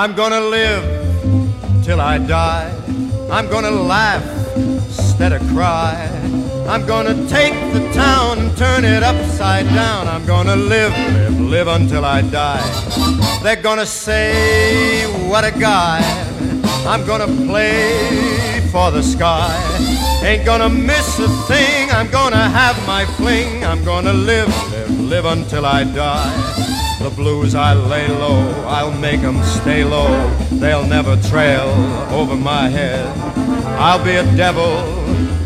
I'm gonna live till I die. I'm gonna laugh instead of cry. I'm gonna take the town and turn it upside down. I'm gonna live, live, live until I die. They're gonna say, what a guy. I'm gonna play for the sky. Ain't gonna miss a thing. I'm gonna have my fling. I'm gonna live, live, live until I die. The blues I lay low, I'll make 'em stay low. They'll never trail over my head. I'll be a devil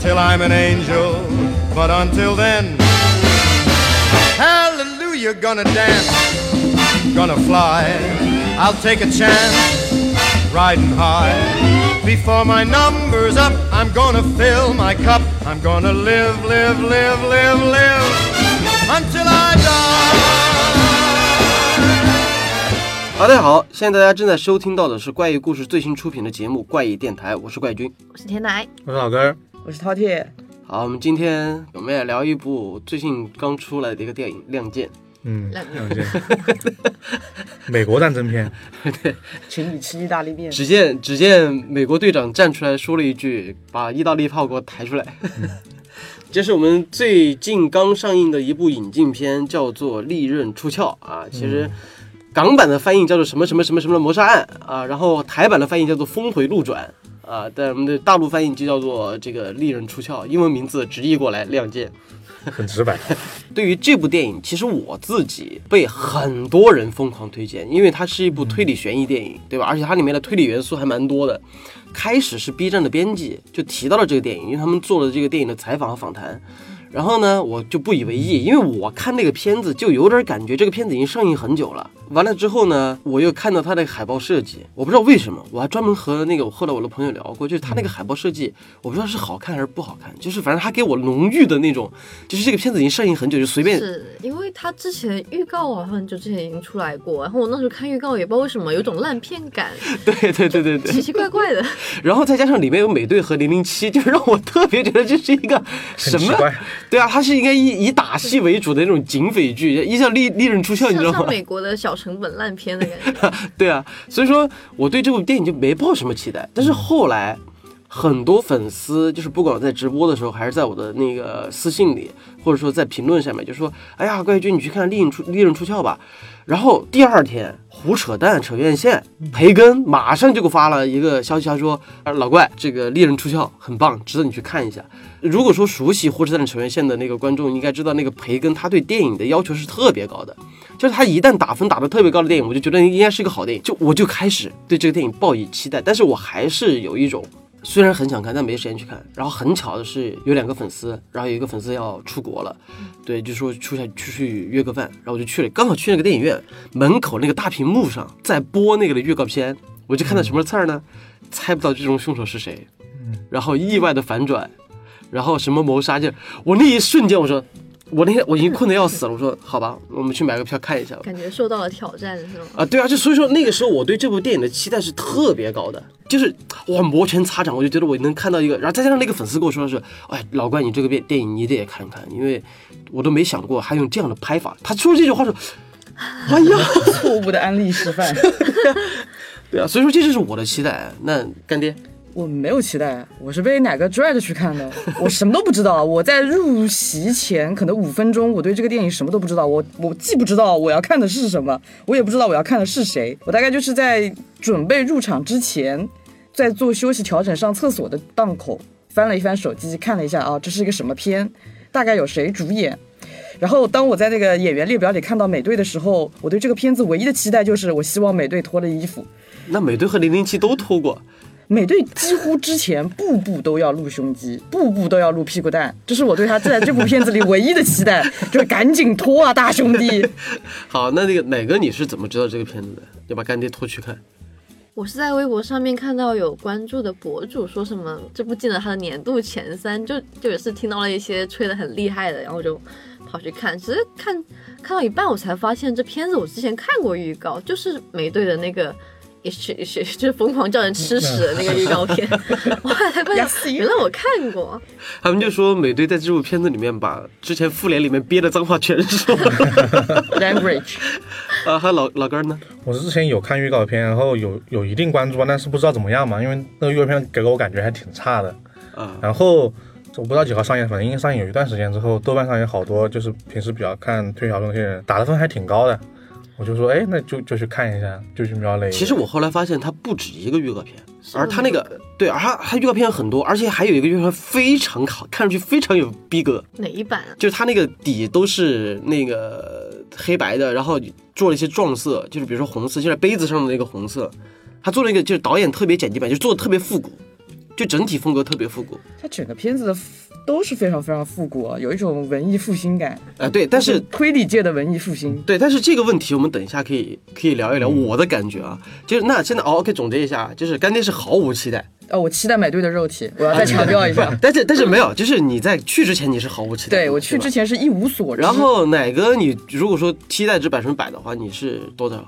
till I'm an angel. But until then, hallelujah, gonna dance, gonna fly. I'll take a chance, riding high. Before my number's up, I'm gonna fill my cup. I'm gonna live, live, live, live, live until I die. 好，大家好，现在大家正在收听到的是怪异故事最新出品的节目《怪异电台》，我是怪君。我是甜奶，我是老根儿，我是饕餮，好，我们今天我们也聊一部最近刚出来的一个电影《亮剑》。嗯，亮亮剑，美国战争片，对请你吃意大利面。只见只见美国队长站出来说了一句：“把意大利炮给我抬出来。”这是我们最近刚上映的一部引进片，叫做《利刃出鞘》啊。其实港版的翻译叫做什么什么什么什么谋杀案啊，然后台版的翻译叫做《峰回路转》啊，但我们的大陆翻译就叫做这个《利刃出鞘》，英文名字直译过来《亮剑》。很直白。对于这部电影，其实我自己被很多人疯狂推荐，因为它是一部推理悬疑电影，对吧？而且它里面的推理元素还蛮多的。开始是 B 站的编辑就提到了这个电影，因为他们做了这个电影的采访和访谈。然后呢，我就不以为意，因为我看那个片子就有点感觉这个片子已经上映很久了。完了之后呢，我又看到它的海报设计，我不知道为什么，我还专门和那个后来我的朋友聊过，就是他那个海报设计，我不知道是好看还是不好看，就是反正他给我浓郁的那种，就是这个片子已经上映很久，就随便是因为他之前预告好像很久之前已经出来过，然后我那时候看预告也不知道为什么有种烂片感，对对对对对，奇奇怪怪的。然后再加上里面有美队和零零七，就是让我特别觉得这是一个什么很奇怪？对啊，它是应该以以打戏为主的那种警匪剧，一叫利利刃出鞘，你知道吗？美国的小成本烂片的感觉，对啊，所以说我对这部电影就没抱什么期待。但是后来很多粉丝，就是不管在直播的时候，还是在我的那个私信里，或者说在评论下面，就说：“哎呀，怪君，你去看《利刃出利刃出鞘》吧。”然后第二天胡扯淡扯院线，培根马上就给我发了一个消息，他说：“啊，老怪，这个《猎人出鞘》很棒，值得你去看一下。”如果说熟悉胡扯淡扯院线的那个观众，应该知道那个培根他对电影的要求是特别高的，就是他一旦打分打得特别高的电影，我就觉得应该是一个好电影，就我就开始对这个电影抱以期待，但是我还是有一种。虽然很想看，但没时间去看。然后很巧的是，有两个粉丝，然后有一个粉丝要出国了，对，就说出去出去约个饭，然后我就去了。刚好去那个电影院门口那个大屏幕上在播那个的预告片，我就看到什么刺儿呢？猜不到最终凶手是谁，然后意外的反转，然后什么谋杀，就我那一瞬间，我说。我那天我已经困得要死了，我说好吧，我们去买个票看一下吧。感觉受到了挑战是吗？啊，对啊，就所以说那个时候我对这部电影的期待是特别高的，就是哇摩拳擦掌，我就觉得我能看到一个，然后再加上那个粉丝跟我说的是，哎，老关你这个电电影你得看看，因为我都没想过还用这样的拍法。他说这句话说，哎呀，错误的安利示范，对啊，所以说这就是我的期待。那干爹，我没有期待，我是被哪个拽着去看的，我什么都不知道。我在入席前可能五分钟，我对这个电影什么都不知道。我我既不知道我要看的是什么，我也不知道我要看的是谁。我大概就是在准备入场之前，在做休息调整上厕所的档口，翻了一翻手机，看了一下啊，这是一个什么片，大概有谁主演。然后当我在那个演员列表里看到美队的时候，我对这个片子唯一的期待就是，我希望美队脱了衣服。那美队和零零七都脱过，美队几乎之前步步都要露胸肌，步步都要露屁股蛋，这是我对他在这部片子里唯一的期待，就是赶紧脱啊，大兄弟！好，那那个哪个你是怎么知道这个片子的？要把干爹拖去看。我是在微博上面看到有关注的博主说什么这部进了他的年度前三，就就也是听到了一些吹得很厉害的，然后就跑去看。其实看看到一半，我才发现这片子我之前看过预告，就是美队的那个。也是也是，就是疯狂叫人吃屎的那个预告片，我后来才发现，原来我看过。他们就说美队在这部片子里面把之前复联里面憋的脏话全说了。Language，啊，还有老老根呢？我是之前有看预告片，然后有有一定关注，但是不知道怎么样嘛，因为那个预告片给我感觉还挺差的。啊，然后我不知道几号上映，反正应该上映有一段时间之后，豆瓣上有好多就是平时比较看推理小说那些人打的分还挺高的，我就说，哎，那就就去看一下，就去瞄了一眼。其实我后来发现它不止一个预告片，而它那个对，而它它预告片很多，而且还有一个预告片非常好，看上去非常有逼格，哪一版啊？就是它那个底都是那个黑白的，然后做了一些撞色，就是比如说红色，就是杯子上的那个红色，他做了一个就是导演特别剪辑版，就做的特别复古，就整体风格特别复古。它整个片子的都是非常非常复古啊，有一种文艺复兴感。呃，对，但是推理界的文艺复兴，对，但是这个问题我们等一下可以可以聊一聊我的感觉啊，就是那现在哦，OK 总结一下，就是干爹是毫无期待，哦，我期待买对的肉体，我要再强调一下。但是但是没有，就是你在去之前你是毫无期待，对我去之前是一无所知，然后奶哥，你如果说期待值百分之百的话，你是多少？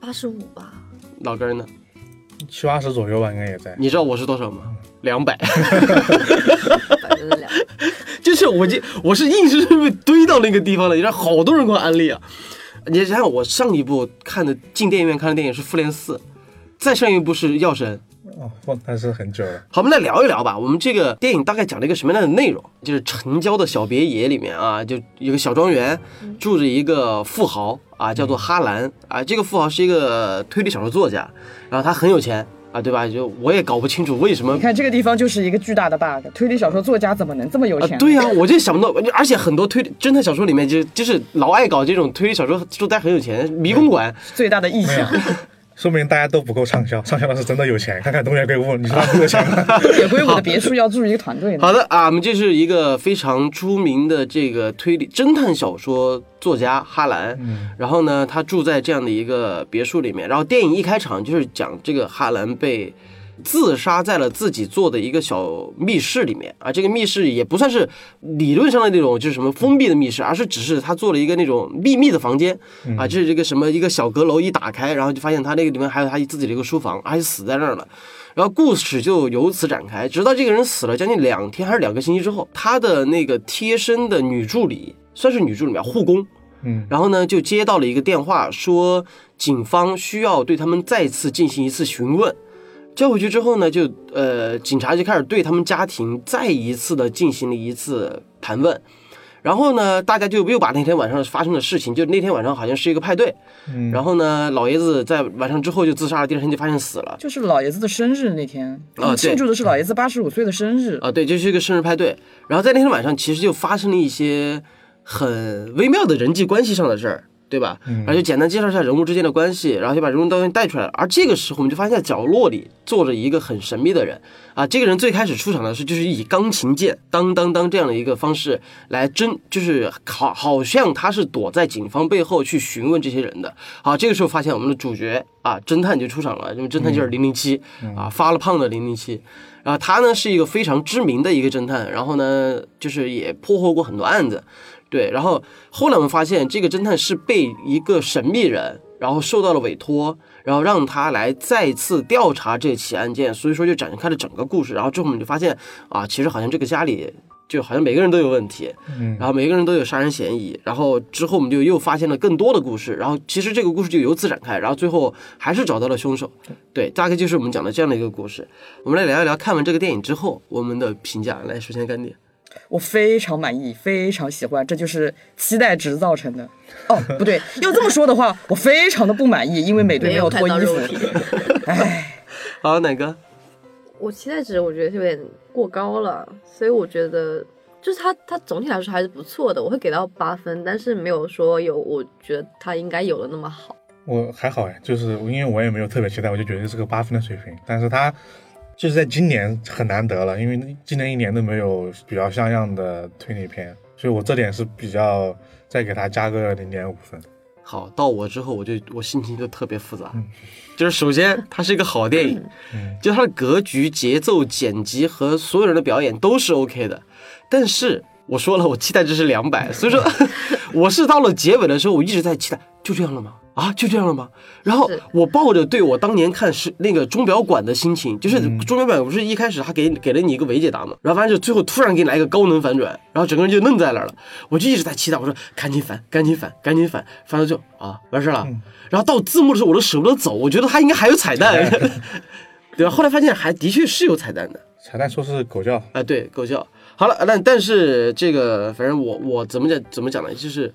八十五吧，老根儿呢？七八十左右吧，应该也在。你知道我是多少吗？两百，就是我这我是硬生生被堆到那个地方了，你知道好多人给我安利啊。你想想，我上一部看的进电影院看的电影是《复联四》，再上一部是《药神》。哦，我那是很久了。好，我们来聊一聊吧。我们这个电影大概讲了一个什么样的内容？就是城郊的小别野里面啊，就有个小庄园，住着一个富豪啊，叫做哈兰啊。这个富豪是一个推理小说作家，然后他很有钱啊，对吧？就我也搞不清楚为什么你看这个地方就是一个巨大的 bug，推理小说作家怎么能这么有啊，钱？对呀、我就想不到，而且很多推理侦探小说里面就就是老爱搞这种推理小说，作家很有钱，迷宫馆。最大的意向。说明大家都不够畅销，畅销的是真的有钱。看看东野圭吾，你说 他多有钱吗？野圭吾的别墅要住一个团队呢。好的啊，我们这是一个非常出名的这个推理侦探小说作家哈兰，然后呢，他住在这样的一个别墅里面，然后电影一开场就是讲这个哈兰被。自杀在了自己做的一个小密室里面。啊，这个密室也不算是理论上的那种就是什么封闭的密室，而是只是他做了一个那种秘密的房间。啊，就是这个什么一个小阁楼一打开，然后就发现他那个里面还有他自己的一个书房，而且死在那儿了。然后故事就由此展开，直到这个人死了将近两天还是两个星期之后，他的那个贴身的女助理，算是女助理吧，护工，嗯，然后呢就接到了一个电话，说警方需要对他们再次进行一次询问。交回去之后呢，就呃，警察就开始对他们家庭再一次的进行了一次盘问，然后呢，大家就又把那天晚上发生的事情，就那天晚上好像是一个派对，嗯然后呢，老爷子在晚上之后就自杀了，第二天就发现死了。就是老爷子的生日那天，他啊庆祝的是老爷子八十五岁的生日。啊，对，就是一个生日派对。然后在那天晚上，其实就发生了一些很微妙的人际关系上的事儿，对吧？然后就简单介绍一下人物之间的关系，然后就把人物东西带出来了。而这个时候，我们就发现在角落里坐着一个很神秘的人啊。这个人最开始出场的是就是以钢琴键当当当这样的一个方式来侦，就是好好像他是躲在警方背后去询问这些人的。好，这个时候发现我们的主角啊，侦探就出场了，因为侦探就是零零七啊，发了胖的零零七。然后他呢是一个非常知名的一个侦探，然后呢就是也破获过很多案子，对。然后后来我们发现这个侦探是被一个神秘人，然后受到了委托，然后让他来再次调查这起案件，所以说就展开了整个故事。然后之后我们就发现啊，其实好像这个家里就好像每个人都有问题，嗯然后每个人都有杀人嫌疑，然后之后我们就又发现了更多的故事，然后其实这个故事就由此展开，然后最后还是找到了凶手，对，大概就是我们讲的这样的一个故事。我们来聊一聊看完这个电影之后我们的评价。来，首先干爹，我非常满意，非常喜欢，这就是期待值造成的。哦，不对，要这么说的话，我非常的不满意，因为美队没有看脱衣服到肉。体。唉，好，哪个？我期待值我觉得有点过高了，所以我觉得就是它它总体来说还是不错的，我会给到八分，但是没有说有我觉得它应该有的那么好。我还好哎，就是因为我也没有特别期待，我就觉得是个八分的水平。但是他就是在今年很难得了，因为今年一年都没有比较像样的推理片，所以我这点是比较再给他加个零点五分。好，到我之后我就我心情就特别复杂，就是首先它是一个好电影，就它的格局、节奏、剪辑和所有人的表演都是 OK 的，但是我说了，我期待值是两百，所以说 我是到了结尾的时候，我一直在期待，就这样了吗？啊，就这样了吗？然后我抱着对我当年看是那个钟表馆的心情，就是嗯钟表馆不是一开始他给给了你一个伪解答嘛，然后反正就最后突然给你来一个高能反转，然后整个人就愣在那儿了。我就一直在期待，我说赶紧反，赶紧反，赶紧反，反正就啊完事儿了。嗯然后到字幕的时候我都舍不得走，我觉得他应该还有彩蛋，对吧？后来发现还的确是有彩蛋的。彩蛋说是狗叫，啊，对，狗叫。好了，但但是这个，反正我我怎么讲怎么讲呢？就是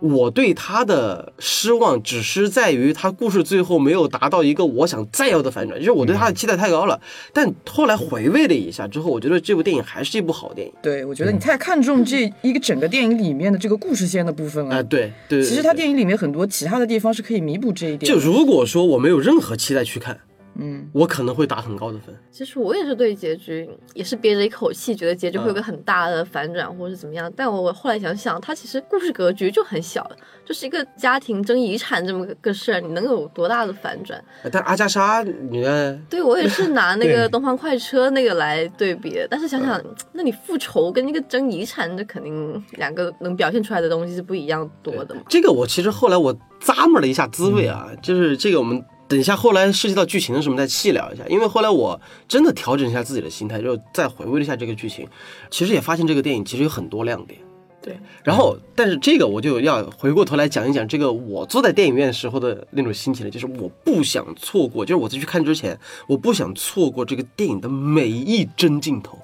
我对他的失望，只是在于他故事最后没有达到一个我想再要的反转，就是我对他的期待太高了。但后来回味了一下之后，我觉得这部电影还是一部好电影。对，我觉得你太看重这一个整个电影里面的这个故事线的部分了啊、了。对对，其实他电影里面很多其他的地方是可以弥补这一点。就如果说我没有任何期待去看，嗯，我可能会打很高的分。其实我也是对结局也是憋着一口气，觉得结局会有嗯个很大的反转或者是怎么样。但我我后来想想，它其实故事格局就很小，就是一个家庭争遗产这么个个事儿，你能有多大的反转？但阿加莎，你看，对我也是拿那个 东方快车那个来对比的，但是想想，那你复仇跟那个争遗产，这肯定两个能表现出来的东西是不一样多的嘛。这个我其实后来我咂摸了一下滋味啊，就是这个我们等一下后来涉及到剧情的时候我们再细聊一下，因为后来我真的调整一下自己的心态，就再回味了一下这个剧情，其实也发现这个电影其实有很多亮点。对，然后但是这个我就要回过头来讲一讲这个我坐在电影院时候的那种心情了，就是我不想错过，就是我在去看之前，我不想错过这个电影的每一帧镜头。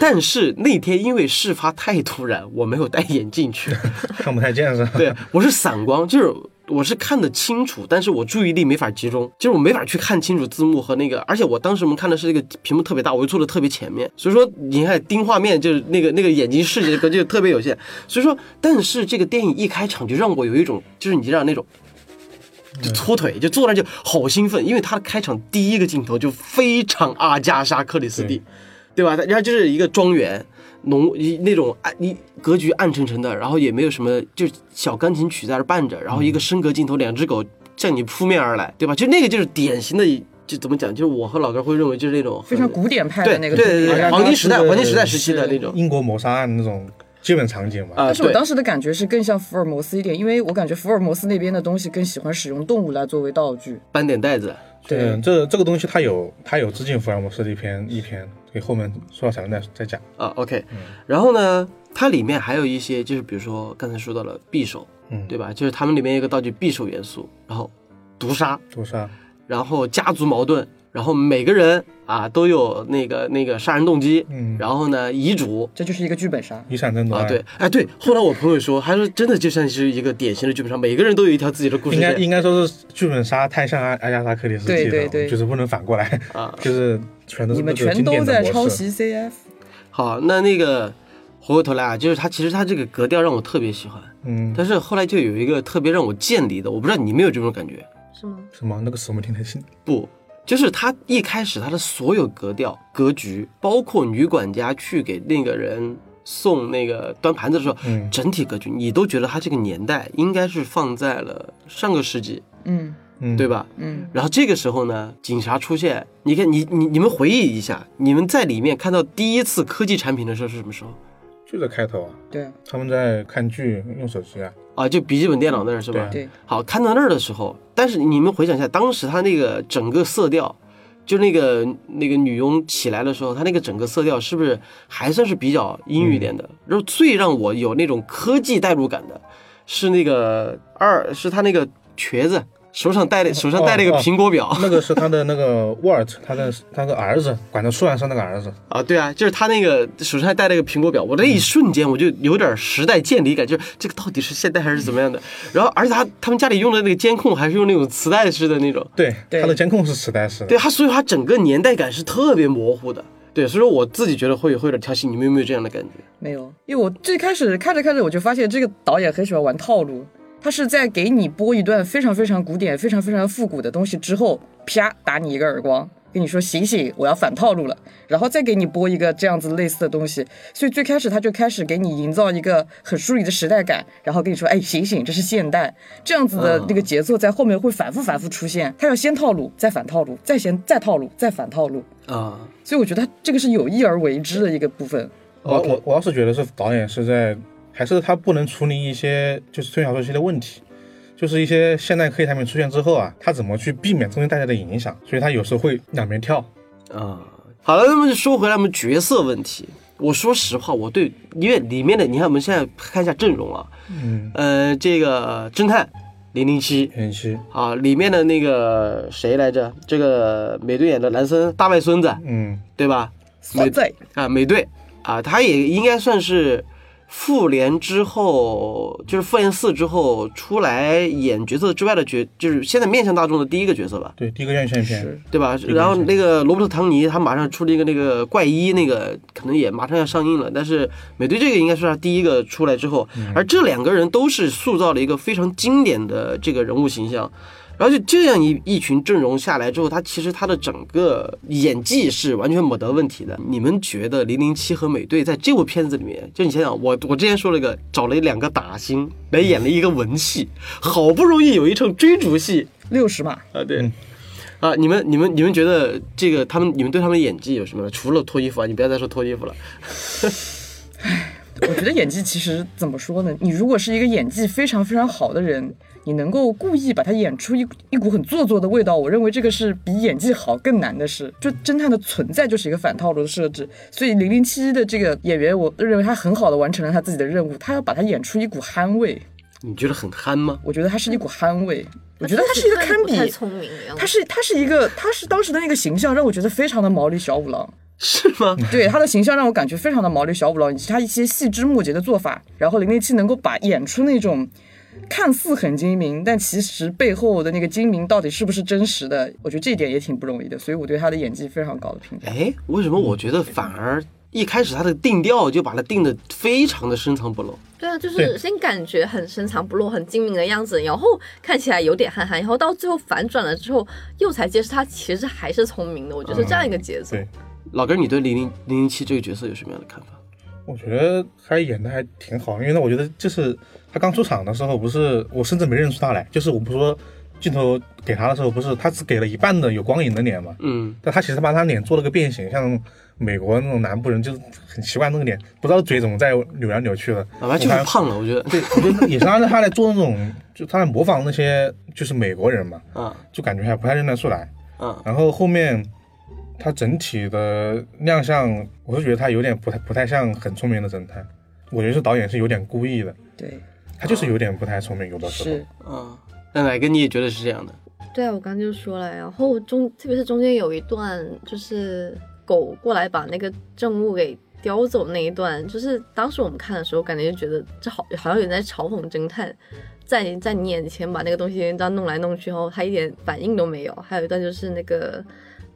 但是那天因为事发太突然，我没有戴眼镜去，看不太见是吧？对，我是散光，就是我是看得清楚，但是我注意力没法集中，就是我没法去看清楚字幕和那个，而且我当时我们看的是那个屏幕特别大，我又坐的特别前面，所以说你看盯画面就是那个那个眼睛视觉就特别有限，所以说，但是这个电影一开场就让我有一种就是你知道那种。就搓腿，就坐那就好兴奋，因为他的开场第一个镜头就非常阿加莎·克里斯蒂，对吧？然后就是一个庄园，浓一那种暗一格局暗沉沉的，然后也没有什么，就小钢琴曲在那儿伴着，然后一个升格镜头，两只狗向你扑面而来，对吧？就那个就是典型的，就怎么讲，就是我和老哥会认为就是那种非常古典派的那个对对对黄金时代黄金时代时期的那种英国谋杀案那种基本场景嘛。啊，但是我当时的感觉是更像福尔摩斯一点，因为我感觉福尔摩斯那边的东西更喜欢使用动物来作为道具。斑点袋子，对，这这个东西它有它有致敬福尔摩斯的一篇一篇，可以后面说到彩蛋再再讲。啊，OK，然后呢，它里面还有一些，就是比如说刚才说到了匕首，嗯，对吧？就是他们里面有一个道具匕首元素，然后毒杀，毒杀，然后家族矛盾，然后每个人啊都有那个那个杀人动机，嗯，然后呢遗嘱。这就是一个剧本杀。遗产争夺啊，对，哎对，后来我朋友说，他说真的就像是一个典型的剧本杀，每个人都有一条自己的故事线应该应该说是剧本杀太像阿阿加莎克里斯蒂了，对对对。就是不能反过来，啊。就是全都是你们全都在抄袭 CF，好，那那个回过头来啊，就是他其实他这个格调让我特别喜欢，嗯，但是后来就有一个特别让我见离的，我不知道你有没有这种感觉。是吗？什么？那个什么听得清，不，就是他一开始他的所有格调、格局，包括女管家去给那个人送那个端盘子的时候，嗯。整体格局你都觉得他这个年代应该是放在了上个世纪，嗯。嗯，对？吧？嗯，然后这个时候呢，警察出现，你看你你你们回忆一下，你们在里面看到第一次科技产品的时候是什么时候？就在开头啊，对。啊他们在看剧用手机啊，啊？就笔记本电脑那儿是吧？对对，好，看到那儿的时候，但是你们回想一下，当时他那个整个色调，就那个那个女佣起来的时候，他那个整个色调是不是还算是比较阴郁一点的？然后最让我有那种科技代入感的，是那个二，是他那个瘸子手上戴的手上戴了一个苹果表、那个是他的那个沃尔特，他的他的儿子，管他树上是那个儿子，啊，对啊，就是他那个手上还戴了一个苹果表，我那一瞬间我就有点时代渐离感，就是这个到底是现代还是怎么样的？然后而且他他们家里用的那个监控还是用那种磁带式的那种。对，他的监控是磁带式的，对他，所以他整个年代感是特别模糊的。对，所以说我自己觉得会有会有点挑衅，你们有没有这样的感觉？没有，因为我最开始看着看着我就发现这个导演很喜欢玩套路，他是在给你播一段非常非常古典、非常非常复古的东西之后，啪打你一个耳光，跟你说醒醒，我要反套路了，然后再给你播一个这样子类似的东西。所以最开始他就开始给你营造一个很疏离的时代感，然后跟你说，哎，醒醒，这是现代，这样子的那个节奏在后面会反复反复出现。他要先套路，再反套路，再先再套路，再反套路。啊，所以我觉得他这个是有意而为之的一个部分。我我我要是觉得是导演是在，还是他不能处理一些就是推理小说系的问题，就是一些现代科技产品出现之后啊，他怎么去避免中间带来的影响，所以他有时候会两边跳。啊，好了，那么就说回来，我们角色问题。我说实话，我对因为里面的，你看我们现在看一下阵容啊，嗯，呃，这个侦探零零七零七，啊，里面的那个谁来着？这个美队演的男生大外孙子，嗯，对吧？美队啊，美队啊，他也应该算是复联之后，就是复联四之后出来演角色之外的角，就是现在面向大众的第一个角色吧。对，第一个院线片是，对吧？然后那个罗伯特·唐尼他马上出了一个那个怪医，那个可能也马上要上映了。但是美队这个应该是他第一个出来之后，而这两个人都是塑造了一个非常经典的这个人物形象。然后就这样一一群阵容下来之后，他其实他的整个演技是完全没得问题的。你们觉得零零七和美队在这部片子里面，就你想想，我我之前说了一个找了两个打星来演了一个文戏，好不容易有一场追逐戏，六十码，啊，对。啊，你们、你们、你们觉得这个他们，你们对他们的演技有什么？除了脱衣服啊，你不要再说脱衣服了。我觉得演技其实怎么说呢？你如果是一个演技非常非常好的人，你能够故意把他演出一一股很做作的味道，我认为这个是比演技好更难的事。就侦探的存在就是一个反套路的设置，所以零零七的这个演员，我认为他很好的完成了他自己的任务，他要把他演出一股憨味，你觉得很憨吗？我觉得他是一股憨味，我觉得他是一个堪比太聪明。他是他是一个，他是当时的那个形象让我觉得非常的毛利小五郎，是吗？对他的形象让我感觉非常的毛利小五郎，以及他一些细枝末节的做法，然后零零七能够把演出那种看似很精明，但其实背后的那个精明到底是不是真实的，我觉得这一点也挺不容易的，所以我对他的演技非常高的评价。哎，为什么我觉得反而一开始他的定调就把他定的非常的深藏不露？对啊，就是先感觉很深藏不露、很精明的样子，然后看起来有点憨憨，然后到最后反转了之后，又才揭示他其实还是聪明的。我觉得是这样一个节奏。对，老根，你对零零零零七这个角色有什么样的看法？我觉得他演的还挺好，因为呢，我觉得就是他刚出场的时候，不是我甚至没认出他来，就是我不是说镜头给他的时候，不是他只给了一半的有光影的脸嘛，嗯，但他其实把他脸做了个变形，像美国那种南部人就是很奇怪那个脸，不知道嘴怎么在扭来扭去的，哪怕就是胖了，我觉得。对，我觉得也是按照他来做那种，就他来模仿那些就是美国人嘛，啊。就感觉还不太认得出来。啊，然后后面他整体的亮相，我是觉得他有点不太不太像很聪明的侦探，我觉得是导演是有点故意的，对，他就是有点不太聪明，有的时候。是嗯，那哪个你也觉得是这样的？对啊，我刚刚就说了，然后中特别是中间有一段，就是狗过来把那个证物给叼走那一段，就是当时我们看的时候，感觉就觉得这好好像有人在嘲讽侦探，在在你眼前把那个东西这样弄来弄去，然后他一点反应都没有。还有一段就是那个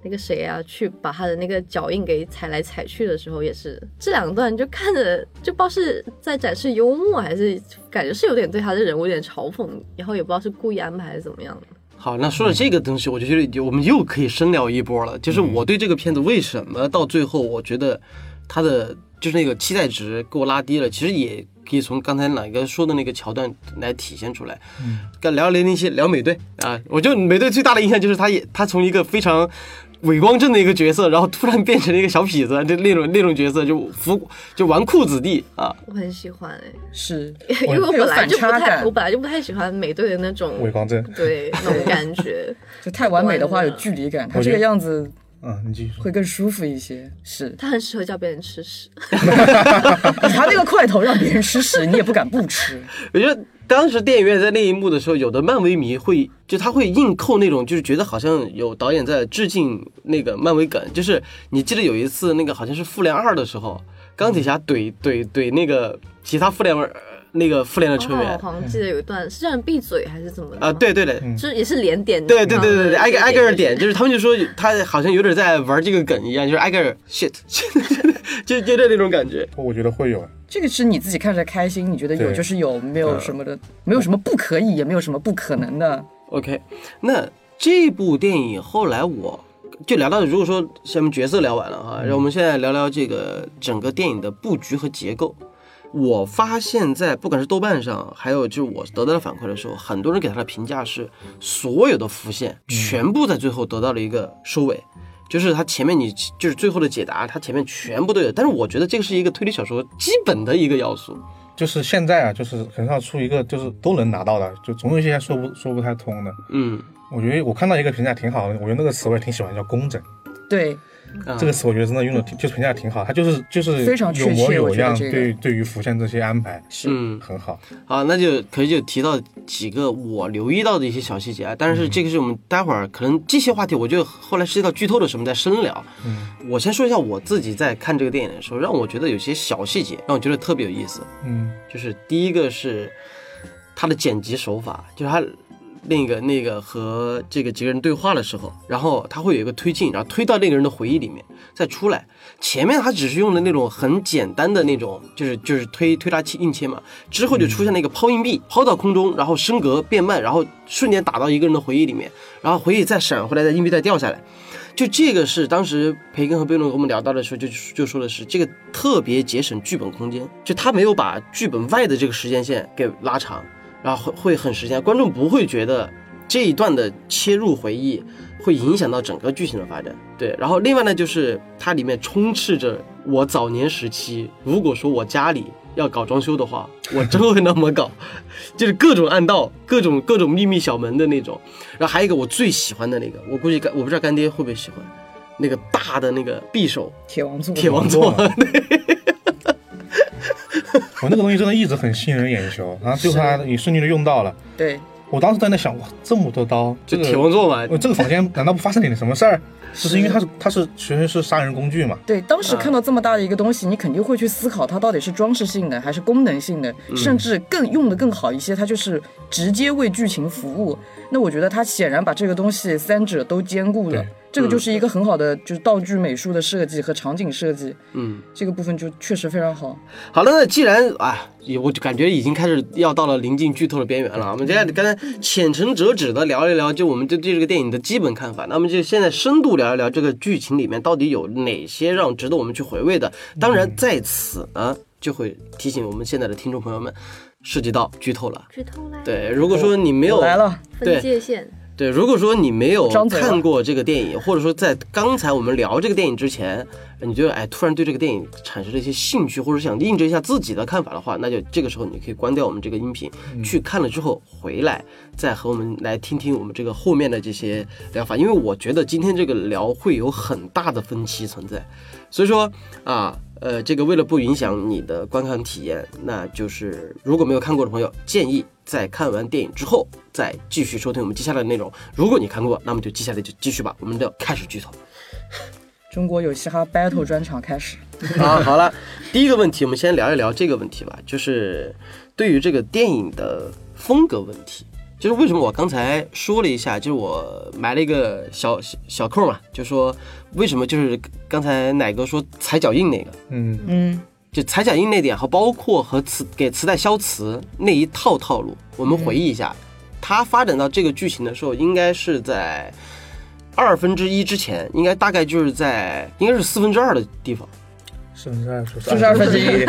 那个谁啊，去把他的那个脚印给踩来踩去的时候，也是这两段就看着就不知道是在展示幽默，还是感觉是有点对他的人物有点嘲讽，然后也不知道是故意安排还是怎么样的。好，那说到这个东西，我就觉得我们又可以深聊一波了。就是我对这个片子为什么到最后，我觉得他的就是那个期待值给我拉低了，其实也可以从刚才哪个说的那个桥段来体现出来。嗯，跟聊零零七，聊美队啊，我觉得美队最大的印象就是他也他从一个非常。伪光正的一个角色，然后突然变成了一个小痞子，就那种那种角色，就服就纨绔子弟啊，我很喜欢哎、是，因为我本来就不太，我本来就不太喜欢美队的那种伪光正，对那种感觉。就太完美的话有距离感，他这个样子嗯，你继续说。会更舒服一些。是，他很适合叫别人吃屎。他那个块头让别人吃屎，你也不敢不吃。我觉得当时电影院在那一幕的时候，有的漫威迷会就他会硬扣那种，就是觉得好像有导演在致敬那个漫威梗。就是你记得有一次那个好像是复联二的时候，钢铁侠怼怼怼那个其他复联二那个复联的成哦员我好像记得有一段是让人闭嘴还是怎么的啊，，对对对。就是也是连点。对对对对对，挨个挨个儿点，就就是他们就说他好像有点在玩这个梗一样，就是挨个儿 shit，就就就那种感觉。我觉得会有，这个是你自己看着开心，你觉得有就是有，没有什么的，没有什么不可以，也没有什么不可能的。OK，那这部电影后来我就聊到，如果说什么角色聊完了哈，让我们现在聊聊这个整个电影的布局和结构。我发现，在不管是豆瓣上，还有就是我得到的反馈的时候，很多人给他的评价是，所有的浮现全部在最后得到了一个收尾，就是他前面你就是最后的解答，他前面全部都有。但是我觉得这个是一个推理小说基本的一个要素。就是现在啊，就是很少出一个就是都能拿到的，就总有一些说不说不太通的。嗯，我觉得我看到一个评价挺好的，我觉得那个词我也挺喜欢，叫工整。对，啊这个词我觉得真的用的挺，就是评价挺好，它就是就是非常确有模有样，这个对对于浮现这些安排是嗯，很好。好，那就可以就提到几个我留意到的一些小细节啊。但是这个是我们待会儿可能这些话题，我觉得后来涉及到剧透的时候我们再深聊。嗯我先说一下我自己在看这个电影的时候，让我觉得有些小细节让我觉得特别有意思。嗯就是第一个是他的剪辑手法，就是他那个那个和这个几个人对话的时候，然后他会有一个推进，然后推到那个人的回忆里面再出来。前面他只是用的那种很简单的那种，就是就是推推拉切硬切嘛，之后就出现了一个抛硬币，抛到空中，然后升格变慢，然后瞬间打到一个人的回忆里面，然后回忆再闪回来，再硬币再掉下来。就这个是当时培根和贝伦跟我们聊到的时候就就说的是这个特别节省剧本空间，就他没有把剧本外的这个时间线给拉长，然后会会很时间，观众不会觉得这一段的切入回忆会影响到整个剧情的发展。对，然后另外呢就是它里面充斥着我早年时期，如果说我家里要搞装修的话，我真会那么搞，就是各种暗道、各种各种秘密小门的那种。然后还有一个我最喜欢的那个，我估计干我不知道干爹会不会喜欢，那个大的那个匕首铁王座，铁王座，我那个东西真的一直很吸引人眼球，然后最后它也顺利的用到了。对，我当时在那想，哇，这么多刀，这就个铁王座嘛，呃这个房间难道不发生点什么事儿？只是因为它是它是其实是杀人工具嘛。对，当时看到这么大的一个东西，你肯定会去思考它到底是装饰性的还是功能性的，甚至更用的更好一些，它就是直接为剧情服务。那我觉得它显然把这个东西三者都兼顾了对，这个就是一个很好的就是道具美术的设计和场景设计，嗯。这个部分就确实非常好。好了，那既然啊，也我就感觉已经开始要到了临近剧透的边缘了。我们接下来刚才浅尝辄止的聊一聊，就我们就对这个电影的基本看法。那么就现在深度聊一聊这个剧情里面到底有哪些让值得我们去回味的。当然，在此呢，就会提醒我们现在的听众朋友们，涉及到剧透了。剧透了，对，如果说你没有我来了，分界线，对，如果说你没有看过这个电影，或者说在刚才我们聊这个电影之前，你觉得哎突然对这个电影产生了一些兴趣，或者想印证一下自己的看法的话，那就这个时候你可以关掉我们这个音频，去看了之后回来再和我们来听听我们这个后面的这些聊法，因为我觉得今天这个聊会有很大的分歧存在，所以说啊。呃，这个为了不影响你的观看体验，那就是如果没有看过的朋友，建议在看完电影之后再继续收听我们接下来的内容。如果你看过，那么就接下来就继续吧，我们就开始剧透。中国有嘻哈 battle 专场开始。啊，好了，第一个问题，我们先聊一聊这个问题吧，就是对于这个电影的风格问题。就是为什么我刚才说了一下，就是我埋了一个小小小扣嘛，就说为什么就是刚才奶哥说踩脚印那个，嗯，嗯，就踩脚印那点，和包括和磁给磁带消磁那一套套路，我们回忆一下，它发展到这个剧情的时候，应该是在二分之一之前，应该大概就是在应该是四分之二的地方四分之二除四十二分之一，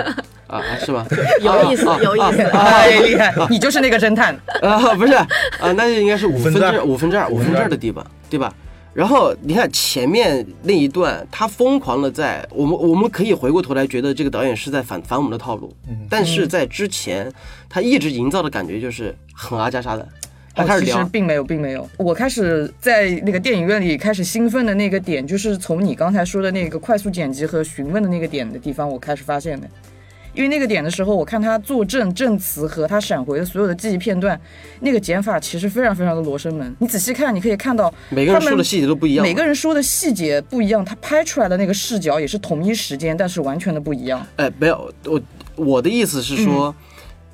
啊，是吗？有意思啊，有意思。太厉害，你就是那个侦探。啊，不是啊，那就应该是五分之分之二五分之二五分之二的地方，对吧？然后你看前面那一段，他疯狂的在我们我们可以回过头来觉得这个导演是在反反我们的套路，但是在之前他一直营造的感觉就是很阿加莎的，他哦，开始聊，其实并没有，并没有。我开始在那个电影院里开始兴奋的那个点，就是从你刚才说的那个快速剪辑和询问的那个点的地方，我开始发现的。因为那个点的时候，我看他作证、证词和他闪回的所有的记忆片段，那个剪法其实非常非常的罗生门。你仔细看，你可以看到每个人说的细节都不一样，每个人说的细节不一样，他拍出来的那个视角也是同一时间，但是完全的不一样。哎，没有，我我的意思是说，嗯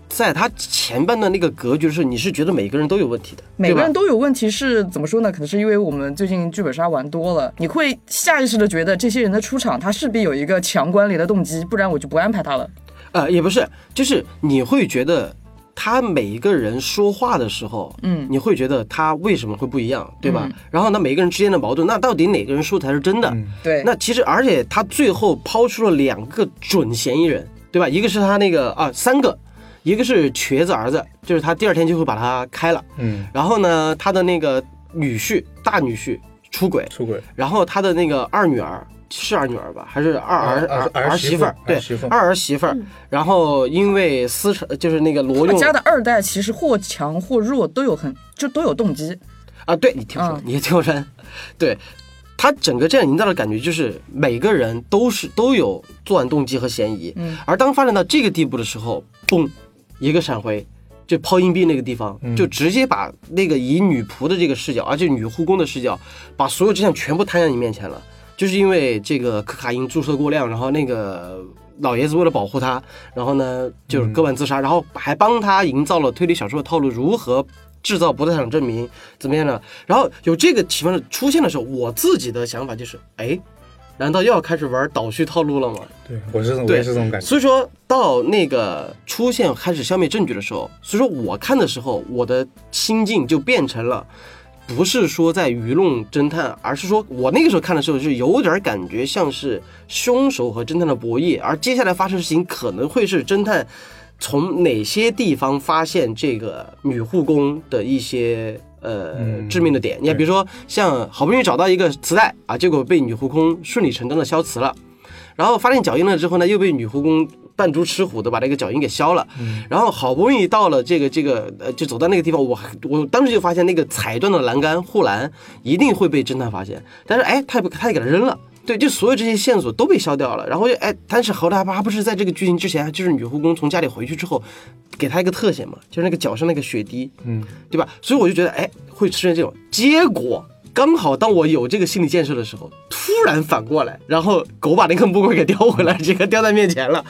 在他前半段那个格局是，你是觉得每个人都有问题的，每个人都有问题是怎么说呢？可能是因为我们最近剧本杀玩多了，你会下意识的觉得这些人的出场，他势必有一个强关联的动机，不然我就不安排他了。呃，也不是，就是你会觉得他每一个人说话的时候，嗯你会觉得他为什么会不一样，对吧？然后呢，每个人之间的矛盾，那到底哪个人说才是真的？对，那其实，而且他最后抛出了两个准嫌疑人，对吧？一个是他那个啊，三个，一个是瘸子儿子，就是他第二天就会把他开了，嗯，然后呢，他的那个女婿大女婿出轨，出轨，然后他的那个二女儿是二女儿吧，还是二儿儿媳妇儿？对二儿媳妇儿。然后因为私产，就是那个罗他们用家的二代其实或强或弱都有很就都有动机，啊，对你听我说嗯，你听我说，对。他整个这样营造的感觉就是每个人都是都有作案动机和嫌疑，嗯而当发展到这个地步的时候，嘣，一个闪回，就抛硬币那个地方，就直接把那个以女仆的这个视角，而且女护工的视角，把所有真相全部摊在你面前了。就是因为这个可卡因注射过量，然后那个老爷子为了保护他，然后呢就是割腕自杀，然后还帮他营造了推理小说的套路，如何制造不在场证明，怎么样呢？然后有这个情况出现的时候，我自己的想法就是，哎，难道又要开始玩倒叙套路了吗？对我是我对也是这种感觉。所以说到那个出现开始消灭证据的时候，所以说我看的时候，我的心境就变成了。不是说在愚弄侦探，而是说我那个时候看的时候，是有点感觉像是凶手和侦探的博弈，而接下来发生的事情可能会是侦探从哪些地方发现这个女护工的一些呃嗯致命的点。你看，比如说像好不容易找到一个磁带啊，结果被女护工顺理成章的消磁了，然后发现脚印了之后呢，又被女护工扮猪吃虎的把这个脚印给消了，然后好不容易到了这个这个呃，就走到那个地方，我我当时就发现那个踩断的栏杆护栏一定会被侦探发现，但是哎，他也不他也给他扔了。对，就所有这些线索都被消掉了，然后就哎，但是后来他不是在这个剧情之前，就是女护工从家里回去之后，给他一个特写嘛，就是那个脚上那个血滴，嗯，对吧？所以我就觉得，哎，会出现这种结果。刚好当我有这个心理建设的时候，突然反过来，然后狗把那个木棍给叼回来，这个叼在面前了。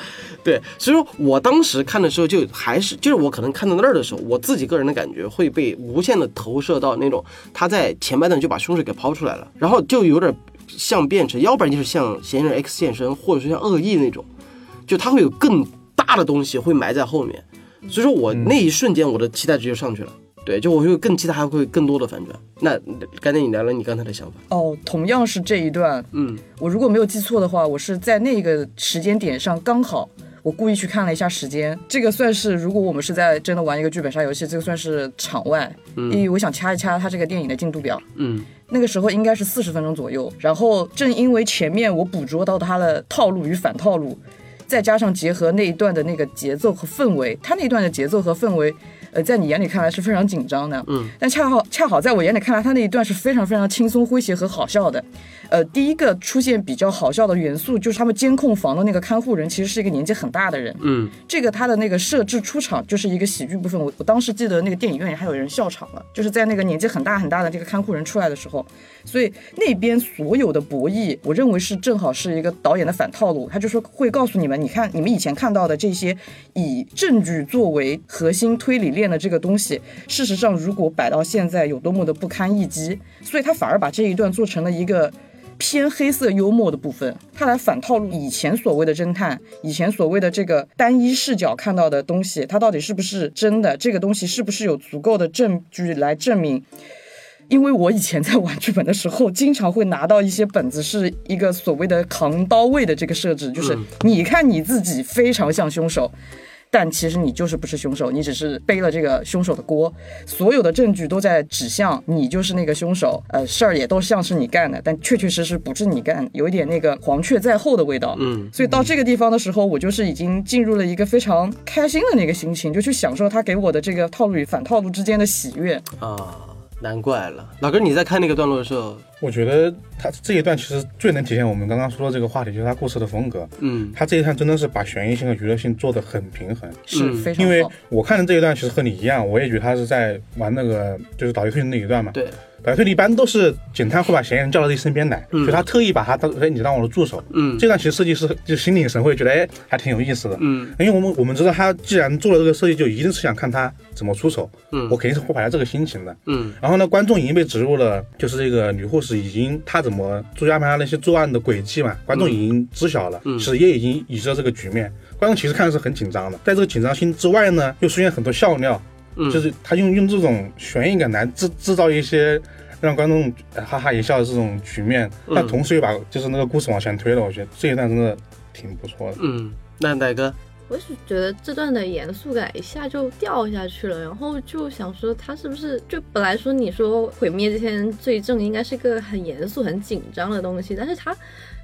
对，所以说我当时看的时候，就还是就是我可能看到那儿的时候，我自己个人的感觉会被无限的投射到那种他在前半段就把凶手给抛出来了，然后就有点像变成，要不然就是像嫌疑人 X 现身，或者说像恶意那种，就他会有更大的东西会埋在后面。所以说我那一瞬间我的期待值就上去了。对，就我会更期待还会更多的反转。那刚才你聊了你刚才的想法，哦，同样是这一段，嗯我如果没有记错的话，我是在那个时间点上刚好，我故意去看了一下时间，这个算是如果我们是在真的玩一个剧本杀游戏，这个算是场外，因为我想掐一掐它这个电影的进度表。嗯那个时候应该是四十分钟左右，然后正因为前面我捕捉到他的套路与反套路，再加上结合那一段的那个节奏和氛围，他那一段的节奏和氛围，呃，在你眼里看来是非常紧张的，嗯，但恰好恰好在我眼里看来，他那一段是非常非常轻松诙谐和好笑的。呃，第一个出现比较好笑的元素就是他们监控房的那个看护人其实是一个年纪很大的人，嗯这个他的那个设置出场就是一个喜剧部分。我我当时记得那个电影院里还有人笑场了，就是在那个年纪很大很大的这个看护人出来的时候，所以那边所有的博弈，我认为是正好是一个导演的反套路，他就说会告诉你们，你看你们以前看到的这些以证据作为核心推理链的这个东西，事实上如果摆到现在有多么的不堪一击，所以他反而把这一段做成了一个。偏黑色幽默的部分，他来反套路以前所谓的侦探，以前所谓的这个单一视角看到的东西，它到底是不是真的？这个东西是不是有足够的证据来证明？因为我以前在玩剧本的时候，经常会拿到一些本子，是一个所谓的扛刀位的这个设置，就是你看你自己非常像凶手。但其实你就是不是凶手，你只是背了这个凶手的锅，所有的证据都在指向你就是那个凶手，呃，事儿也都像是你干的，但确确实实不是你干，有一点那个黄雀在后的味道。嗯，所以到这个地方的时候，我就是已经进入了一个非常开心的那个心情，就去享受他给我的这个套路与反套路之间的喜悦。啊，难怪了。老哥，你在看那个段落的时候，我觉得他这一段其实最能体现我们刚刚说的这个话题，就是他故事的风格。嗯他这一段真的是把悬疑性和娱乐性做得很平衡。是嗯非常好。因为我看的这一段其实和你一样，我也觉得他是在玩那个就是导游推荐那一段嘛。对，导游推理一般都是警探会把嫌疑人叫到自己身边来，所以他特意把他当哎你当我的助手。嗯这段其实设计师就心领神会，觉得哎还挺有意思的。嗯因为我们我们知道他既然做了这个设计，就一定是想看他怎么出手。嗯我肯定是会怀着这个心情的。嗯然后呢，观众已经被植入了，就是这个女护士已经她怎么朱家安排她那些作案的轨迹嘛，观众已经知晓了，嗯其实也已经已知了这个局面。观众其实看的是很紧张的，在这个紧张心之外呢，又出现很多笑料，嗯，就是他用用这种悬疑感来制制造一些让观众呃哈哈一笑的这种局面，嗯但同时又把就是那个故事往前推了。我觉得这一段真的挺不错的。嗯，那奶哥，我是觉得这段的严肃感一下就掉下去了，然后就想说他是不是就本来说你说毁灭这些罪证应该是个很严肃、很紧张的东西，但是他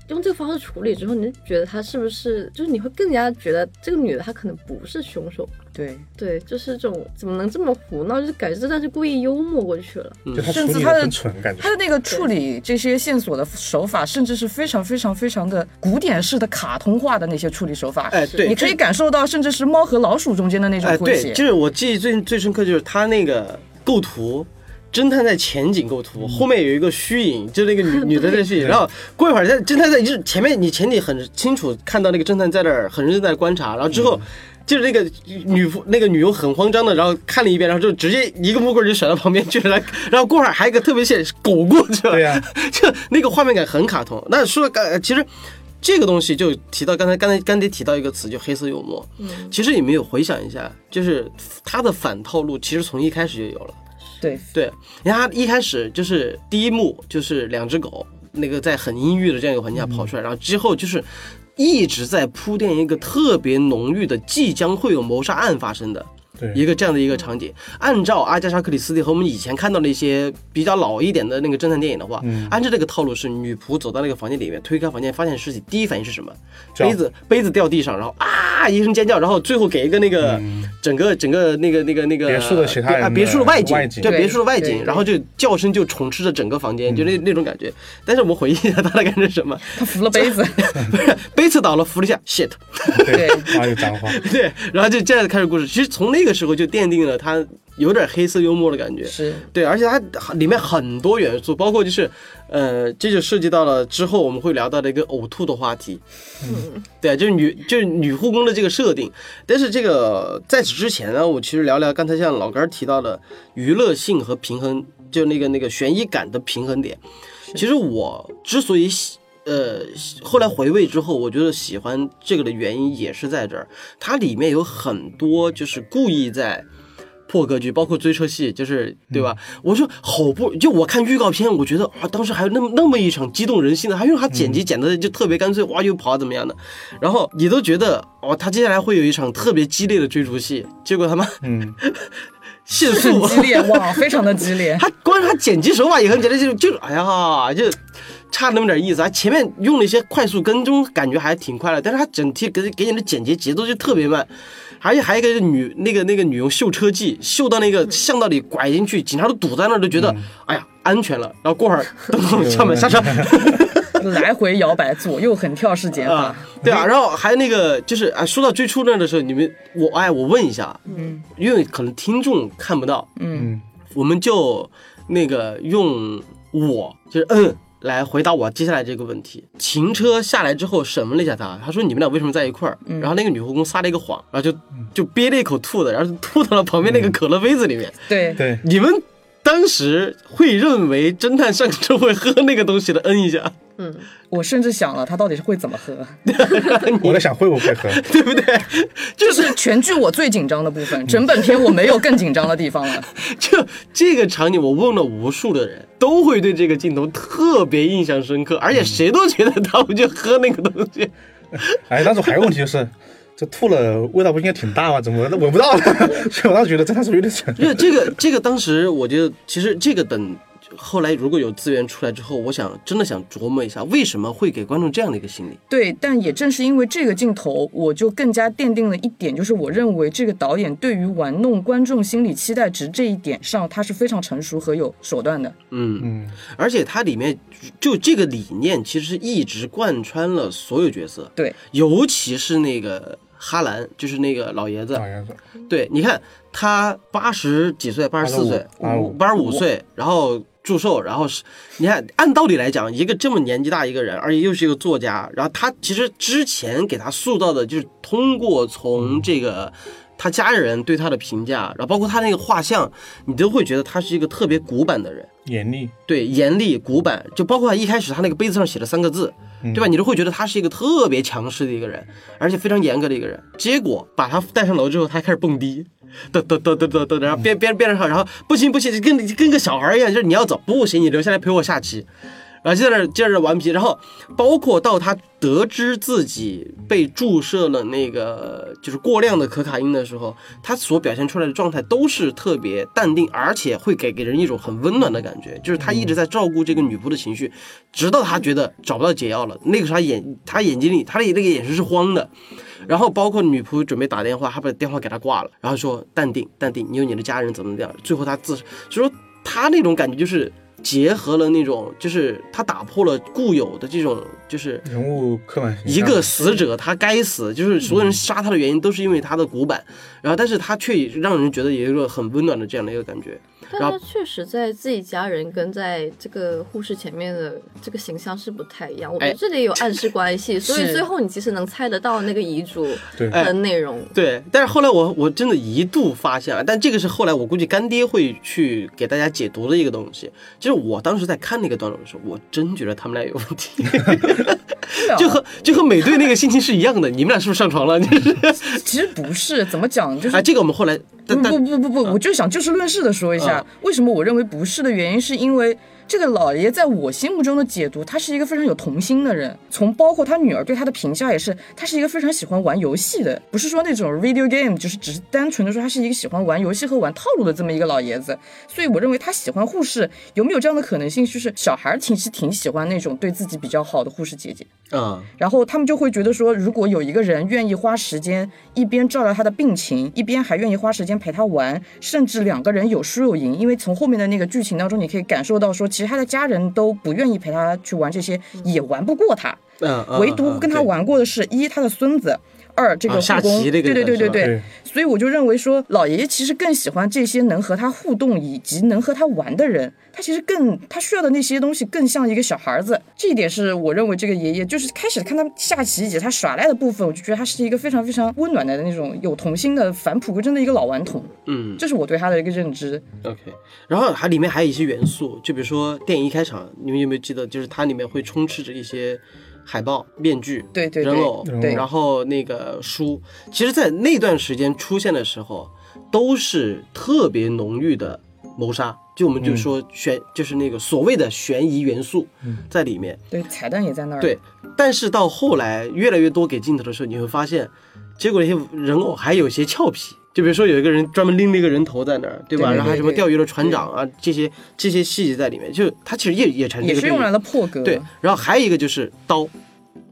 用这个方式处理之后，你就觉得他是不是就是你会更加觉得这个女的她可能不是凶手，对，对，就是这种怎么能这么胡闹，就是感觉这段是故意幽默过去了。就甚至他的他的那个处理这些线索的手法，甚至是非常非常非常的古典式的卡通化的那些处理手法。哎，对，你可以感受到，甚至是猫和老鼠中间的那种哎，对，诙谐。就是我记忆最最深刻就是他那个构图。侦探在前景构图，后面有一个虚影，就那个女 女的在虚影，然后过一会儿在侦探在就是前面你前景很清楚看到那个侦探在那儿很认真在观察，然后之后就是那个女仆那个女佣很慌张的，然后看了一遍，然后就直接一个木棍就甩到旁边去了，然后 过会儿还有一个特别线狗过去了，对呀 就那个画面感很卡通。那说刚其实。这个东西就提到刚才刚才刚才提到一个词，就黑色幽默。嗯，其实你们有回想一下，就是它的反套路，其实从一开始就有了。对，对，然后他一开始就是第一幕就是两只狗，那个在很阴郁的这样一个环境下跑出来，然后之后就是一直在铺垫一个特别浓郁的即将会有谋杀案发生的。对。一个这样的一个场景，按照阿加莎·克里斯蒂和我们以前看到的一些比较老一点的那个侦探电影的话，按照这个套路是女仆走到那个房间里面，推开房间发现尸体，第一反应是什么？杯子杯子掉地上，然后啊一声尖叫，然后最后给一个那个、整个整个那个那个那个别墅的其他别墅的外景，对别墅的外景，然后就叫声就充斥着整个房间，就那那种感觉。但是我们回忆一下，他的感觉是什么？他扶了杯子，不 是杯子倒了，扶了一下，shit。对然后有脏话，对，然后就这样开始故事。其实从那个时候就奠定了他有点黑色幽默的感觉。是对，而且它里面很多元素，包括就是，呃，这就涉及到了之后我们会聊到的一个呕吐的话题。嗯，对，就是女就是女护工的这个设定。但是这个在此之前呢，我其实聊聊刚才像老根儿提到的娱乐性和平衡，就那个那个悬疑感的平衡点。其实我之所以喜。呃，后来回味之后，我觉得喜欢这个的原因也是在这儿，它里面有很多就是故意在破格局，包括追车戏，就是对吧？我说好不，就我看预告片，我觉得啊，当时还有那么那么一场激动人心的，还用他剪辑剪的就特别干脆，哇，又跑怎么样的，然后你都觉得哦，他接下来会有一场特别激烈的追逐戏，结果他妈嗯，限速，激烈哇，非常的激烈。他光是他剪辑手法也很简单，就就哎呀，就差那么点意思。他前面用了一些快速跟踪，感觉还挺快的，但是它整体给给你的剪辑节奏就特别慢。而且还有一个女那个那个女佣秀车技，秀到那个巷道里拐进去，警察都堵在那儿，都觉得、哎呀安全了。然后过会儿咚咚敲门 下车，来回摇摆，左右横跳式剪法啊，，对啊，然后还有那个就是啊，说到最初那的时候，你们我哎，我问一下，嗯，因为可能听众看不到，嗯，我们就那个用我就是嗯来回答我接下来这个问题。停车下来之后审问了一下他，他说你们俩为什么在一块儿？然后那个女护工撒了一个谎，然后就就憋了一口吐的，然后就吐到了旁边那个可乐杯子里面。对，对，你们当时会认为侦探上车会喝那个东西的？嗯一下，嗯我甚至想了他到底是会怎么喝，我在想会不会喝，对不对？就是全剧我最紧张的部分，整本片我没有更紧张的地方了。就这个场景，我问了无数的人，都会对这个镜头特别印象深刻，而且谁都觉得他们就喝那个东西。哎，但是还有问题就是，这吐了味道不应该挺大吗？怎么闻闻不到了？所以我当时觉得这当时有点蠢。因为这个这个当时我觉得，其实这个等后来如果有资源出来之后，我想真的想琢磨一下，为什么会给观众这样的一个心理？对，但也正是因为这个镜头，我就更加奠定了一点，就是我认为这个导演对于玩弄观众心理期待值这一点上，他是非常成熟和有手段的。嗯，嗯，而且它里面就这个理念，其实一直贯穿了所有角色，对，尤其是那个哈兰，就是那个老爷子，老爷子，对，你看他八十几岁，八十四岁，85八十五岁，然后祝寿，然后是，你看按道理来讲，一个这么年纪大一个人，而且又是一个作家，然后他其实之前给他塑造的就是通过从这个。他家人对他的评价，然后包括他那个画像，你都会觉得他是一个特别古板的人，严厉，对，严厉古板，就包括他一开始他那个杯子上写了三个字，对吧？你都会觉得他是一个特别强势的一个人，而且非常严格的一个人。结果把他带上楼之后，他还开始蹦迪，嘚嘚嘚嘚嘚嘚，然后边边边上，然后不行不行，跟跟个小孩一样，就是你要走不行，你留下来陪我下棋。然后就在那儿接着顽皮，然后包括到他得知自己被注射了那个就是过量的可卡因的时候，他所表现出来的状态都是特别淡定，而且会给给人一种很温暖的感觉，就是他一直在照顾这个女仆的情绪，直到他觉得找不到解药了，那个时候他眼他眼睛里他的那个眼神是慌的。然后包括女仆准备打电话，他把电话给他挂了，然后说淡定淡定，你有你的家人怎么怎么样。最后他自，就说他那种感觉就是结合了那种，就是他打破了固有的这种，就是人物刻板形一个死者他该死，就是所有人杀他的原因都是因为他的古板，然后但是他却也让人觉得有一个很温暖的这样的一个感觉。但他确实在自己家人跟在这个护士前面的这个形象是不太一样。我觉哎得这里有暗示关系，所以最后你其实能猜得到那个遗嘱的内容。对，但是后来我我真的一度发现了，但这个是后来我估计干爹会去给大家解读的一个东西。就是我当时在看那个段落的时候，我真觉得他们俩有问题，啊就和就和美队那个心情是一样的。你们俩是不是上床了？就是其实不是，怎么讲就是啊，这个我们后来不不不不不，我就想就事论事的说一下，为什么我认为不是的原因，是因为这个老爷在我心目中的解读，他是一个非常有童心的人。从包括他女儿对他的评价也是，他是一个非常喜欢玩游戏的，不是说那种 video game，就是只是单纯的说他是一个喜欢玩游戏和玩套路的这么一个老爷子。所以我认为他喜欢护士，有没有这样的可能性？就是小孩儿其实挺喜欢那种对自己比较好的护士姐姐。啊，然后他们就会觉得说，如果有一个人愿意花时间一边照料他的病情，一边还愿意花时间陪他玩，甚至两个人有输有赢，因为从后面的那个剧情当中，你可以感受到说，其实他的家人都不愿意陪他去玩这些，也玩不过他，嗯，嗯唯独跟他玩过的是一他的孙子。二这个啊下护工，棋那个对对对对对对，所以我就认为说，老爷爷其实更喜欢这些能和他互动以及能和他玩的人，他其实更他需要的那些东西更像一个小孩子，这一点是我认为这个爷爷就是开始看他下棋以及他耍赖的部分，我就觉得他是一个非常非常温暖的那种有童心的返璞归真的一个老顽童，嗯这是我对他的一个认知。，OK。然后还里面还有一些元素，就比如说电影一开场，你们有没有记得，就是它里面会充斥着一些海报、面具、对对对人偶，对然后那个书，其实，在那段时间出现的时候，都是特别浓郁的谋杀。就我们就说悬，就是那个所谓的悬疑元素在里面。对，彩蛋也在那儿。对，但是到后来越来越多给镜头的时候，你会发现，结果那些人偶还有一些俏皮。就比如说有一个人专门拎了一个人头在那儿，对吧？对对然后还什么钓鱼的船长啊，这些这些细节在里面，就他其实也也产生这个对比也是用来了破格。对，然后还有一个就是刀，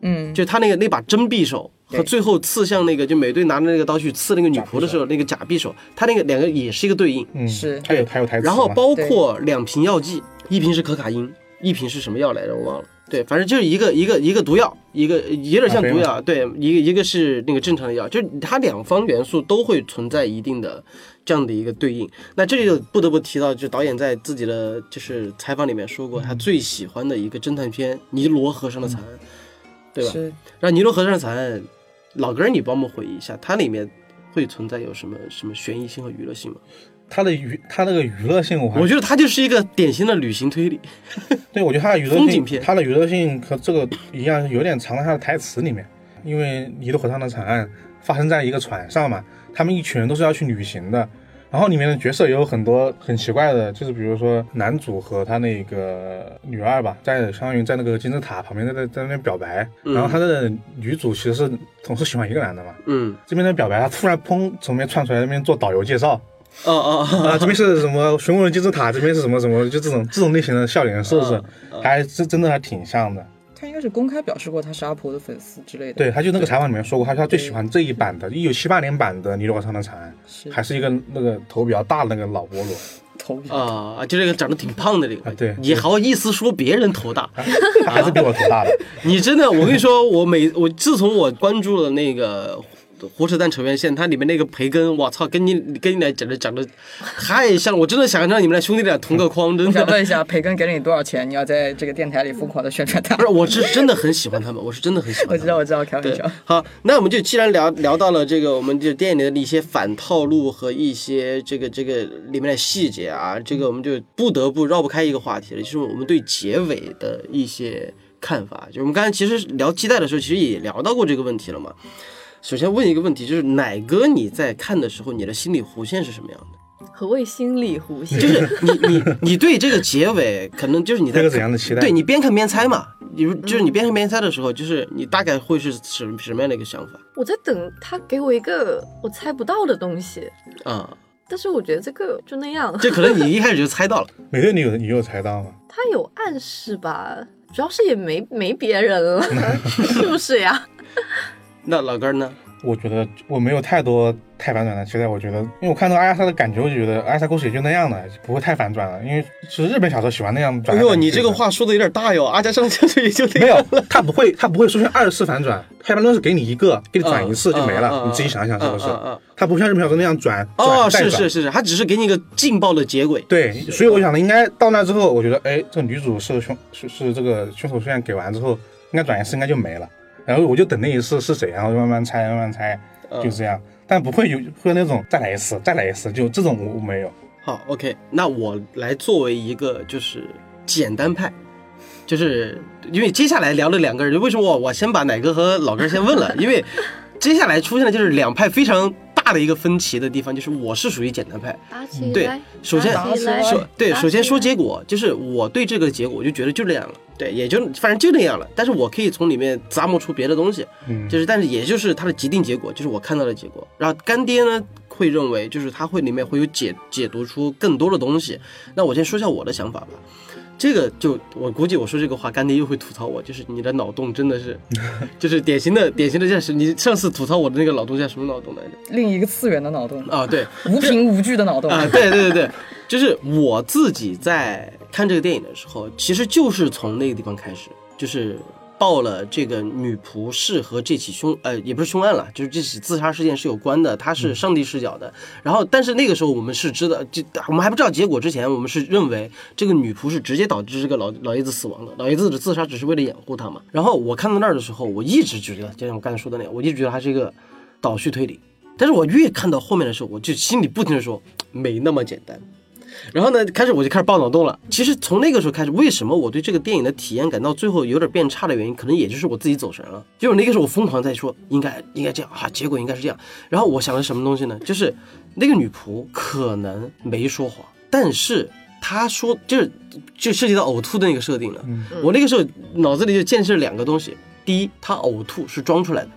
嗯，就他那个那把真匕首和最后刺向那个就美队拿着那个刀去刺那个女仆的时候，那个假匕首，他那个两个也是一个对应。嗯，是还有还有台词，然后包括两瓶药剂，一瓶是可卡因，一瓶是什么药来着？我忘了。对，反正就是一个一个一个毒药，一个有点像毒药，对，一个一个是那个正常的药，就是它两方元素都会存在一定的这样的一个对应。那这里就不得不提到，就导演在自己的就是采访里面说过，他最喜欢的一个侦探片《尼罗河上的惨案》，对吧？是然后《尼罗河上的惨案》，老哥儿你帮我们回忆一下，它里面会存在有什么什么悬疑性和娱乐性吗？他的娱他那个娱乐性，我还我觉得它就是一个典型的旅行推理。对，我觉得他的娱乐性，他的娱乐性和这个一样，有点藏在他的台词里面。因为尼罗河上的惨案发生在一个船上嘛，他们一群人都是要去旅行的。然后里面的角色也有很多很奇怪的，就是比如说男主和他那个女二吧，在相当于在那个金字塔旁边在在在那边表白，嗯然后他的女主其实是总是喜欢一个男的嘛。嗯，这边的表白，他突然砰从那边窜出来，那边做导游介绍，哦哦哦，啊，这边是什么熊文金字塔，这边是什么什么，就这种这种类型的笑脸是不是还真真的还挺像的。他应该是公开表示过他是阿婆的粉丝之类的。对，他就那个采访里面说过，他说他最喜欢这一版的，一九七八年版的《尼罗河上的惨案》，还是一个那个头比较大的那个老菠萝，头皮。啊，就这个长得挺胖的这个，你好意思说别人头大？他还是比我头大的。你真的，我跟你说，我每我自从我关注了那个火扯淡扯远线，它里面那个培根，我操，跟你跟你俩简直长得太像了，我真的想让你们俩兄弟俩同个框，真的。我想问一下，培根给了你多少钱？你要在这个电台里疯狂的宣传他不？是，我是真的很喜欢他们，我是真的很喜欢。我知道，我知道，开玩笑。，好，那我们就既然聊聊到了这个，我们就电影里的一些反套路和一些这个这个里面的细节啊，这个我们就不得不绕不开一个话题了，就是我们对结尾的一些看法。就我们刚才其实聊期待的时候，其实也聊到过这个问题了嘛。首先问一个问题，就是奶哥你在看的时候，你的心理弧线是什么样的？何谓心理弧线？就是你你你对这个结尾，可能就是你在这个怎样的期待？对你边看边猜嘛。你如就是你边看边猜的时候，就是你大概会是什什么样的一个想法我在等他给我一个我猜不到的东西，啊？但是我觉得这个就那样，这可能你一开始就猜到了。美队，你有你有猜到吗？他有暗示吧，主要是也没没别人了，是不是呀？那老根儿呢？我觉得我没有太多太反转的期待。我觉得，因为我看到阿亚莎的感觉，我就觉得阿亚莎故事也就那样的，不会太反转了。因为是日本小说喜欢那样转哎呦。你这个话说的有点大哟。阿加莎的故事也就那没样有，他不会，他不会出现二次反转，他一般都是给你一个，给你转一次嗯就没了。你自己想一想是不是嗯嗯嗯？他不像日本小说那样转哦，是是是是，他只是给你一个劲爆的结尾。对，所以我想的应该到那之后，我觉得，哎，这个女主是凶是是这个凶手，虽然给完之后，应该转一次应该就没了。然后我就等那一次是谁，然后就慢慢猜，慢慢猜，嗯就这样。但不会有会那种再来一次，再来一次，就这种我我没有。好，OK，那我来作为一个就是简单派，就是因为接下来聊了两个人，为什么我我先把奶哥和老哥先问了？因为接下来出现的就是两派非常大的一个分歧的地方，就是我是属于简单派。对，首先说对，首先说结果，就是我对这个结果我就觉得就这样了，对，也就反正就那样了。但是我可以从里面咂摸出别的东西，嗯，就是但是也就是它的既定结果，就是我看到的结果。然后干爹呢会认为就是他会里面会有解解读出更多的东西。那我先说一下我的想法吧。这个就我估计我说这个话，干爹又会吐槽我，就是你的脑洞真的是，就是典型的典型的现实你上次吐槽我的那个脑洞叫什么脑洞来着？另一个次元的脑洞，啊，对，无凭无据的脑洞。啊，对对对对，就是我自己在看这个电影的时候，其实就是从那个地方开始，就是报了这个女仆是和这起凶呃也不是凶案了，就是这起自杀事件是有关的，它是上帝视角的。然后，但是那个时候我们是知道，就我们还不知道结果之前，我们是认为这个女仆是直接导致这个老老爷子死亡的，老爷子的自杀只是为了掩护他嘛。然后我看到那儿的时候，我一直觉得，就像我刚才说的那样，我一直觉得它是一个倒叙推理。但是我越看到后面的时候，我就心里不停的说，没那么简单。然后呢，开始我就开始爆脑洞了。其实从那个时候开始，为什么我对这个电影的体验感到最后有点变差的原因，可能也就是我自己走神了。就是那个时候我疯狂在说应该应该这样啊，结果应该是这样。然后我想的什么东西呢？就是那个女仆可能没说谎，但是她说就是就涉及到呕吐的那个设定了。我那个时候脑子里就建设两个东西：第一，她呕吐是装出来的。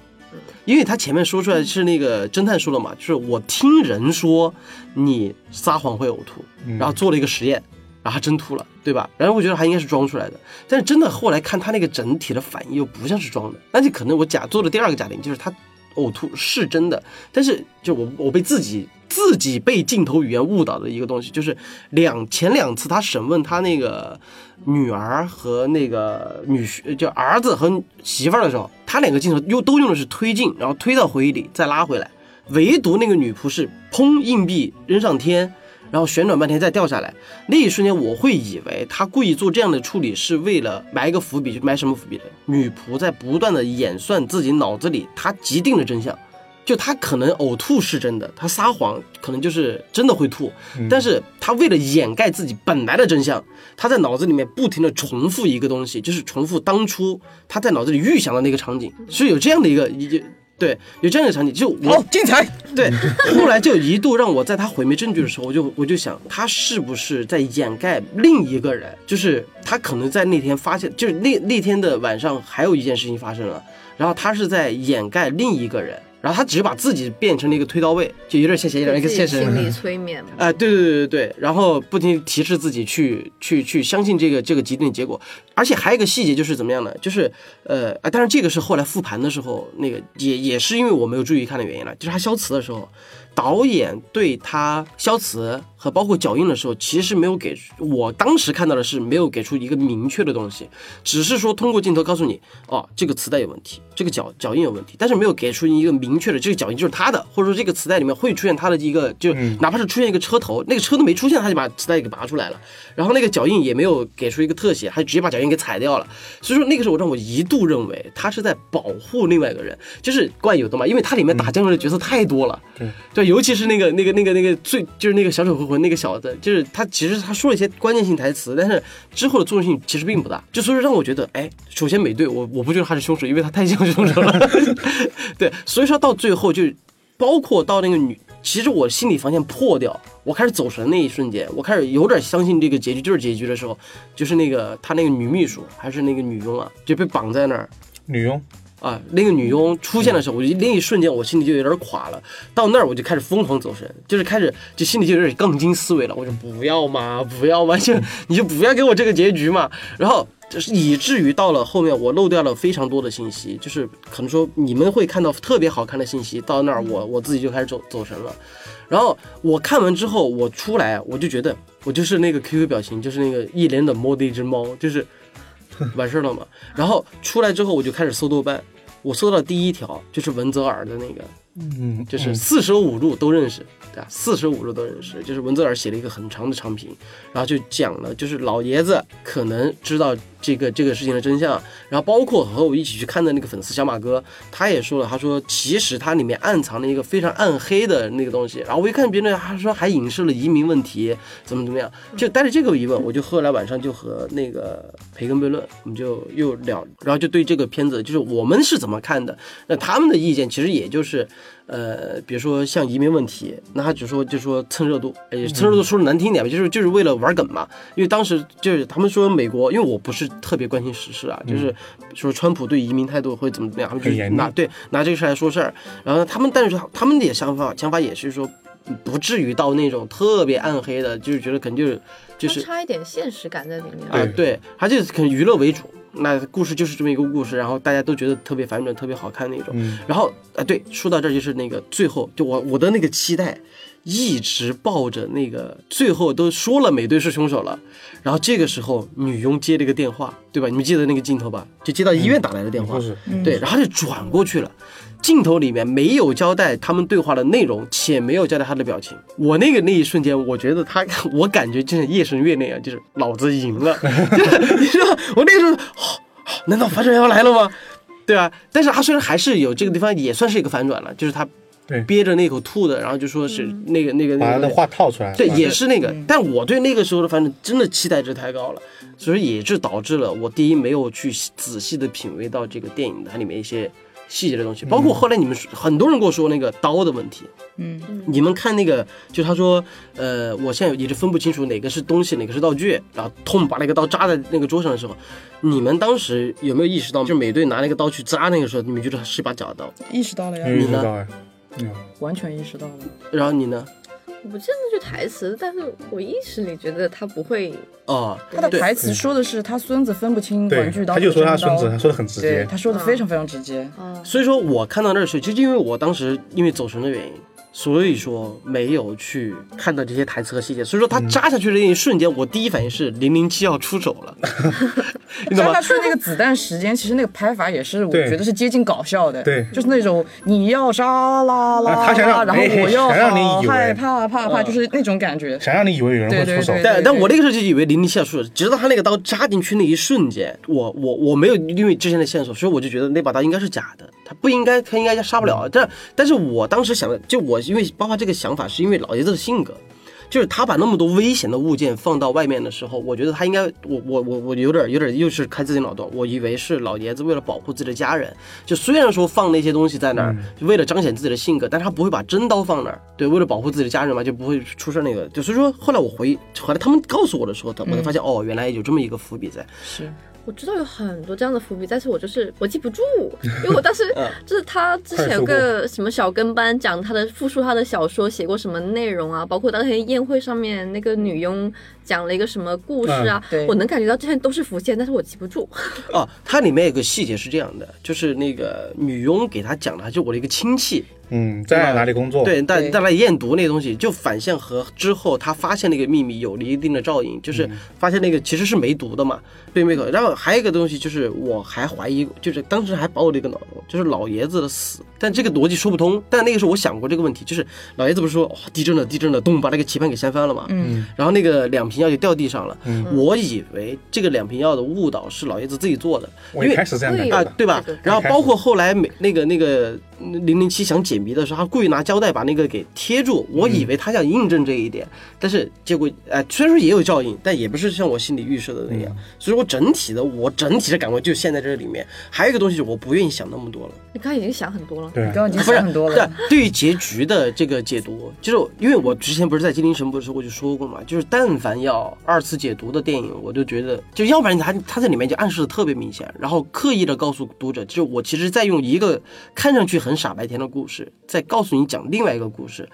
因为他前面说出来是那个侦探说了嘛，就是我听人说你撒谎会呕吐，然后做了一个实验，然后他真吐了，对吧？然后我觉得他应该是装出来的，但是真的后来看他那个整体的反应又不像是装的，那就可能我假做的第二个假定就是他呕吐是真的，但是就我我被自己自己被镜头语言误导的一个东西，就是两前两次他审问他那个女儿和那个女婿，就儿子和媳妇儿的时候，他两个镜头又都用的是推进，然后推到回忆里再拉回来，唯独那个女仆是砰硬币扔上天。然后旋转半天再掉下来，那一瞬间我会以为他故意做这样的处理是为了埋一个伏笔，埋什么伏笔呢？女仆在不断的演算自己脑子里她既定的真相，就他可能呕吐是真的，他撒谎可能就是真的会吐，但是他为了掩盖自己本来的真相，他在脑子里面不停的重复一个东西，就是重复当初他在脑子里预想的那个场景，是有这样的一个一对有这样的场景，就我好精彩！对，后来就一度让我在他毁灭证据的时候，我就我就想，他是不是在掩盖另一个人？就是他可能在那天发现，就是那那天的晚上还有一件事情发生了，然后他是在掩盖另一个人，然后他只是把自己变成了一个推刀位，就有点像写点一个现实。心理催眠嘛。哎、对对对对对，然后不停提示自己去去去相信这个这个既定的结果，而且还有一个细节就是怎么样呢？就是呃啊，当然这个是后来复盘的时候，那个也也是因为我没有注意看的原因了，就是他消磁的时候，导演对他消磁和包括脚印的时候，其实没有给我当时看到的是没有给出一个明确的东西，只是说通过镜头告诉你，哦，这个磁带有问题，这个脚脚印有问题，但是没有给出一个明确的这个脚印就是他的，或者说这个磁带里面会出现他的一个，就哪怕是出现一个车头，那个车都没出现，他就把磁带给拔出来了，然后那个脚印也没有给出一个特写，他就直接把脚印给踩掉了，所以说那个时候让我一度认为他是在保护另外一个人，就是怪有的嘛，因为它里面打酱油的角色太多了，对。对，尤其是那个那个那个那个最就是那个小丑回魂那个小子，就是他其实他说了一些关键性台词，但是之后的作用性其实并不大，就所以说让我觉得，哎，首先美队我我不觉得他是凶手，因为他太像凶手了，对，所以说到最后就包括到那个女其实我心理防线破掉，我开始走神那一瞬间，我开始有点相信这个结局就是结局的时候，就是那个他那个女秘书还是那个女佣啊，就被绑在那儿。女佣，啊，那个女佣出现的时候，我就那一瞬间我心里就有点垮了。到那儿我就开始疯狂走神，就是开始就心里就有点杠精思维了。我说不要嘛，不要嘛，就你就不要给我这个结局嘛。然后就是以至于到了后面我漏掉了非常多的信息，就是可能说你们会看到特别好看的信息，到那儿我我自己就开始走走神了。然后我看完之后，我出来我就觉得我就是那个 QQ 表情，就是那个一脸冷漠的一只猫，就是 完事儿了嘛。然后出来之后我就开始搜豆瓣，我搜到第一条就是文泽尔的那个，嗯，就是四舍五入都认识，对吧？四舍五入都认识，就是文泽尔写了一个很长的长评，然后就讲了，就是老爷子可能知道这个这个事情的真相，然后包括和我一起去看的那个粉丝小马哥，他也说了，他说其实它里面暗藏了一个非常暗黑的那个东西，然后我一看别人，他说还影射了移民问题，怎么怎么样，就带着这个疑问，我就后来晚上就和那个培根悖论，我们就又聊，然后就对这个片子，就是我们是怎么看的，那他们的意见其实也就是。呃，比如说像移民问题，那他只说就说蹭热度，哎，蹭热度说的难听点吧，就是就是为了玩梗嘛。因为当时就是他们说美国，因为我不是特别关心时事啊，就是说川普对移民态度会怎么怎么样，他们就拿对拿这个事来说事儿。然后他们但是他们的想法想法也是说，不至于到那种特别暗黑的，就是觉得可能就是就是差一点现实感在里面。啊，对，他就是可能娱乐为主。那故事就是这么一个故事，然后大家都觉得特别反转、特别好看那种。嗯然后啊，对，说到这儿就是那个最后，就我我的那个期待，一直抱着那个最后都说了美队是凶手了，然后这个时候女佣接了一个电话，对吧？你们记得那个镜头吧？就接到医院打来的电话，是对，然后就转过去了。镜头里面没有交代他们对话的内容，且没有交代他的表情。我那个那一瞬间，我觉得他，我感觉就像夜神月那样，就是老子赢了。就是你知道，我那个时候，哦哦难道反转要来了吗？对啊？但是他虽然还是有这个地方也算是一个反转了，就是他对憋着那口吐的，然后就说是那个那个那个把他的话套出来，对，啊也是那个，但我对那个时候的反正真的期待值太高了，所以也是导致了我第一没有去仔细的品味到这个电影它里面一些细节的东西，包括后来你们很多人跟我说那个刀的问题，嗯，你们看那个，就他说，呃，我现在也是分不清楚哪个是东西，哪个是道具，然后痛把那个刀扎在那个桌上的时候，你们当时有没有意识到，就美队拿那个刀去扎那个时候，你们觉得是一把假刀？意识到了呀。你呢？嗯，完全意识到了。然后你呢？我不记得那句台词，但是我意识里觉得他不会。哦，他的台词说的是他孙子分不清对玩具，刀他就说他孙子，他说的很直接，他说的非常非常直接。啊，所以说我看到那儿时候，就是因为我当时因为走神的原因，所以说没有去看到这些台词和细节。所以说他扎下去的那一瞬间，我第一反应是零零七要出手了，你懂吗扎下？去那个子弹时间，其实那个拍法也是我觉得是接近搞笑的，对就是那种你要杀啦啦啊他想然后哎我要害怕怕怕，嗯就是那种感觉。想让你以为有人会出手对对对，但但我那个时候就以为零零七要出手，直到他那个刀扎进去那一瞬间，我我我没有因为之前的线索，所以我就觉得那把刀应该是假的，他不应该他应该杀不了。但但是我当时想的，就我因为包括这个想法，是因为老爷子的性格。就是他把那么多危险的物件放到外面的时候，我觉得他应该，我我我我有点有点又是开自己脑洞，我以为是老爷子为了保护自己的家人，就虽然说放那些东西在那儿，就为了彰显自己的性格，但是他不会把真刀放那儿，对，为了保护自己的家人嘛，就不会出事那个，就所以说后来我回，后来他们告诉我的时候，我才发现、哦，原来有这么一个伏笔在，是我知道有很多这样的伏笔，但是我就是我记不住，因为我当时嗯就是他之前有个什么小跟班讲他的复述他的小说写过什么内容啊，包括当天宴会上面那个女佣讲了一个什么故事啊，嗯对我能感觉到这些都是浮现，但是我记不住。哦，它里面有个细节是这样的，就是那个女佣给他讲的，就我的一个亲戚，嗯，在哪里工作？对，但对但来验毒那个东西，就反向和之后他发现那个秘密有了一定的照应，就是发现那个其实是没毒的嘛，对没口。然后还有一个东西就是，我还怀疑，就是当时还把我的一个脑洞，就是老爷子的死，但这个逻辑说不通。但那个时候我想过这个问题，就是老爷子不是说哇、地震了，地震了，咚把那个棋盘给掀翻了嘛，嗯，然后那个两瓶药就掉地上了，嗯。我以为这个两瓶药的误导是老爷子自己做的，因为我一开始这样啊，，对吧？然后包括后来每那个那个零零七想解谜的时候，他故意拿胶带把那个给贴住，我以为他想印证这一点，但是结果哎，虽然说也有照应，但也不是像我心里预设的那样。所以我整体的我整体的感官就陷在这里面。还有一个东西，我不愿意想那么多了，你刚才已经想很多了。对你刚刚已经不是想很多对了。对于结局的这个解读，就是因为我之前不是在《精灵神捕》的时候我就说过嘛，就是但凡要二次解读的电影，我就觉得就要不然他他在里面就暗示的特别明显，然后刻意的告诉读者，就是我其实在用一个看上去很傻白甜的故事，再告诉你讲另外一个故事。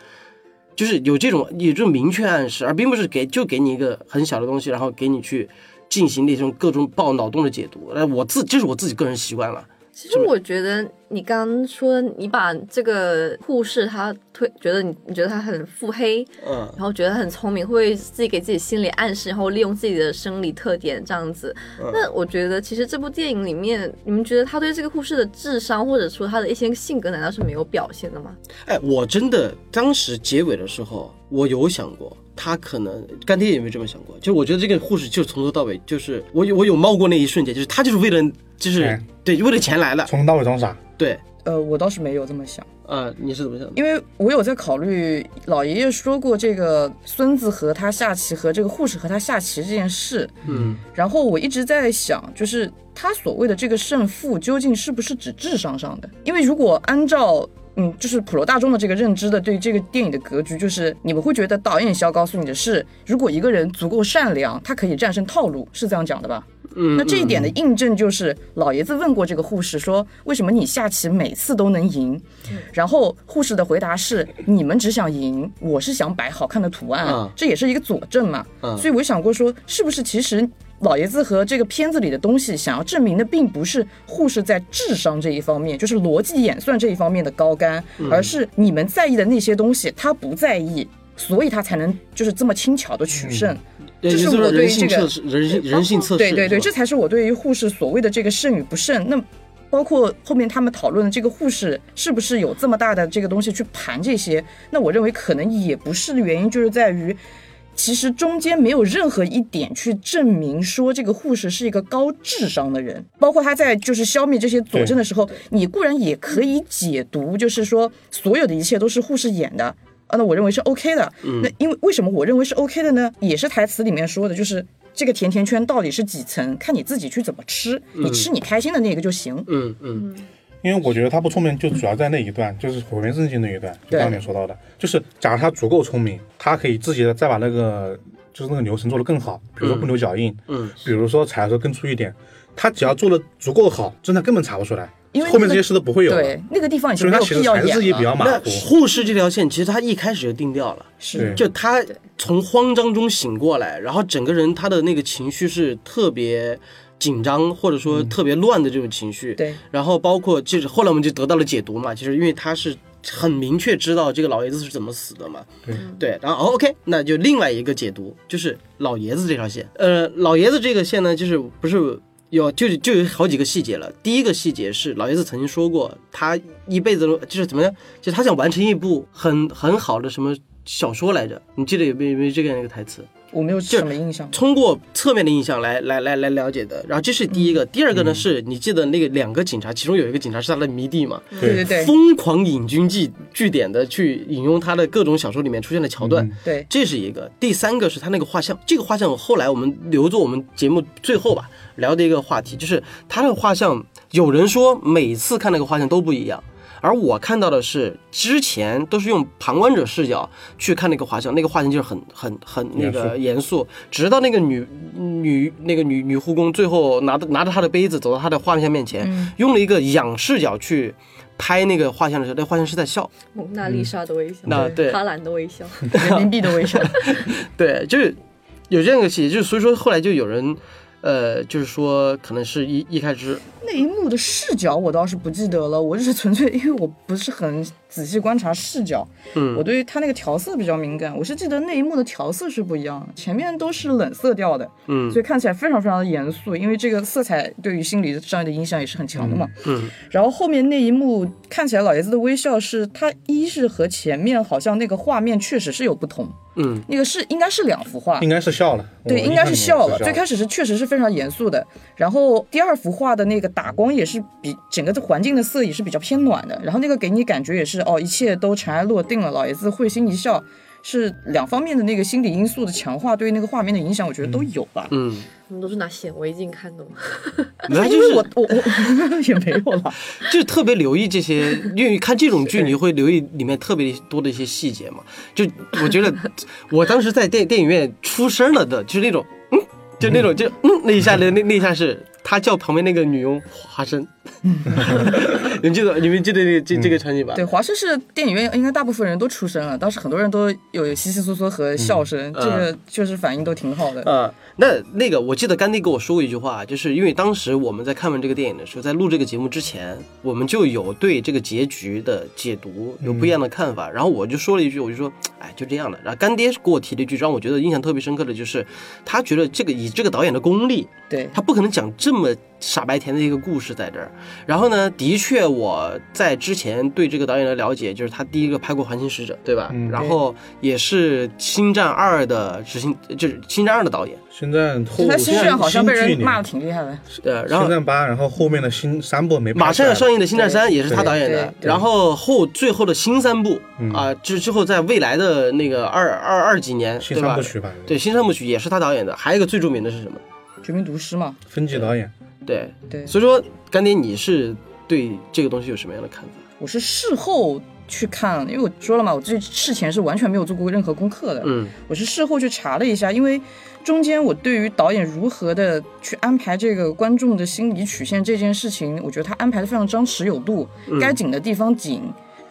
就是有这种有这种明确暗示，而并不是给就给你一个很小的东西，然后给你去进行那种各种爆脑洞的解读。呃，我自这是我自己个人习惯了。其实我觉得你刚刚说你把这个护士他推，觉得你你觉得他很腹黑，嗯，然后觉得很聪明，会自己给自己心理暗示，然后利用自己的生理特点这样子。那我觉得其实这部电影里面，你们觉得他对这个护士的智商或者说他的一些性格，难道是没有表现的吗？哎，我真的当时结尾的时候，我有想过，他可能干爹有没有这么想过？就我觉得这个护士就从头到尾，就是我有我有冒过那一瞬间，就是他就是为了就是钱对为了钱来了，从头到尾装傻。对，呃，我倒是没有这么想。呃，你是怎么想的？因为我有在考虑，老爷爷说过这个孙子和他下棋和这个护士和他下棋这件事，嗯，然后我一直在想，就是他所谓的这个胜负究竟是不是指智商上的？因为如果按照嗯，就是普罗大众的这个认知的对这个电影的格局，就是你们会觉得导演想要告诉你的是，如果一个人足够善良，他可以战胜套路，是这样讲的吧？嗯，那这一点的印证就是，老爷子问过这个护士说，为什么你下棋每次都能赢？然后护士的回答是，你们只想赢，我是想摆好看的图案，嗯这也是一个佐证嘛。嗯所以我想过说，是不是其实老爷子和这个片子里的东西想要证明的，并不是护士在智商这一方面，就是逻辑演算这一方面的高干，而是你们在意的那些东西他不在意，所以他才能就是这么轻巧的取胜。对，这是就是我对于这个人性测试，人性人性测试，对对对，这才是我对于护士所谓的这个胜与不胜。那包括后面他们讨论的这个护士是不是有这么大的这个东西去盘这些？那我认为可能也不是的，原因就是在于。其实中间没有任何一点去证明说这个护士是一个高智商的人，包括他在就是消灭这些佐证的时候，你固然也可以解读，就是说所有的一切都是护士演的，啊，那我认为是 OK 的。那因为为什么我认为是 OK 的呢？也是台词里面说的，就是这个甜甜圈到底是几层，看你自己去怎么吃，你吃你开心的那个就行。嗯嗯因为我觉得他不聪明，就主要在那一段，就是毁灭圣经那一段，就对刚才你说到的，就是假如他足够聪明，他可以自己再把那个就是那个流程做得更好，比如说不留脚印，嗯，比如说踩的时候更粗一点，他只要做的足够好，侦探根本查不出来，因为那个后面这些事都不会有对，，那个地方其实经没有必要还是自己演了。比较马那虎。护士这条线其实他一开始就定掉了。是。就他从慌张中醒过来，然后整个人他的那个情绪是特别紧张，或者说特别乱的这种情绪。对，然后包括就是后来我们就得到了解读嘛，其实因为他是很明确知道这个老爷子是怎么死的嘛。对对，然后哦 OK，那就另外一个解读就是老爷子这条线。呃，老爷子这个线呢，就是不是有就就有好几个细节了。第一个细节是老爷子曾经说过，他一辈子都就是怎么样，就他想完成一部很很好的什么小说来着。你记得有没有有没有这个那个台词？我没有什么印象。通过侧面的印象来来来来了解的。然后这是第一个，第二个呢是你记得那个两个警察，其中有一个警察是他的迷弟嘛，对对对。疯狂引经据据典的去引用他的各种小说里面出现的桥段。嗯对，这是一个，第三个是他那个画像，这个画像后来我们留作我们节目最后吧聊的一个话题，就是他那个画像，有人说每次看那个画像都不一样，而我看到的是之前都是用旁观者视角去看那个画像，那个画像就是很很很那个严肃，直到那个女女那个女女护工最后拿着拿着她的杯子走到她的画像面前，用了一个仰视角去拍那个画像的时候，那画像是在笑，蒙娜丽莎的微笑，那对哈兰的微笑，人民币的微笑。对，就是有这样一个细节，就是所以说后来就有人，呃，就是说可能是一一开始，那一幕的视角我倒是不记得了，我就是纯粹因为我不是很仔细观察视角，嗯。我对于它那个调色比较敏感，我是记得那一幕的调色是不一样的，前面都是冷色调的，嗯。所以看起来非常非常的严肃，因为这个色彩对于心理上的影响也是很强的嘛。嗯然后后面那一幕看起来老爷子的微笑是，他一是和前面好像那个画面确实是有不同，嗯。那个是应该是两幅画，应该是笑了，对，应该是笑了。最开始是确实是非常严肃的，然后第二幅画的那个打光也是比整个的环境的色也是比较偏暖的，然后那个给你感觉也是哦，一切都尘埃落定了，老爷子会心一笑。是两方面的那个心理因素的强化，对于那个画面的影响，我觉得都有吧。嗯，他们都是拿显微镜看的吗？没有就因为我是我我 也没有了。就是特别留意这些，因为看这种剧你会留意里面特别多的一些细节嘛。就我觉得我当时在电电影院出声了的，就是那种嗯，就那种就嗯那一下的那那一下是他叫旁边那个女佣华生，你们记得你们记得这这这个场景吧？对，华师是电影院应该大部分人都出声了，当时很多人都有稀稀嗦嗦和笑声，这个确实反应都挺好的。啊、那那个我记得甘迪跟我说过一句话，就是因为当时我们在看完这个电影的时候，在录这个节目之前，我们就有对这个结局的解读有不一样的看法，然后我就说了一句，我就说，哎，就这样的。然后干爹给我提了一句，让我觉得印象特别深刻的就是，他觉得这个以这个导演的功力，对，他不可能讲这么傻白甜的一个故事在这儿。然后呢，的确我在之前对这个导演的了解，就是他第一个拍过《环形使者》，对吧？嗯然后也是《星战二》的执行，就是《星战二》的导演。星战后他星战好像被人骂的挺厉害的。对，然后星战八，然后后面的新三部没马上要上映的《星战三》也是他导演的然后后最后的新三部嗯啊，之之后在未来的那个二二二几年，新对吧三部？曲吧，对，新三部曲也是他导演的，还有一个最著名的是什么？绝命毒师嘛，分级导演，对，对，所以说干爹你是对这个东西有什么样的看法？我是事后去看，因为我说了嘛，我这事前是完全没有做过任何功课的。嗯我是事后去查了一下，因为中间我对于导演如何的去安排这个观众的心理曲线这件事情，我觉得他安排的非常张弛有度，该紧的地方紧，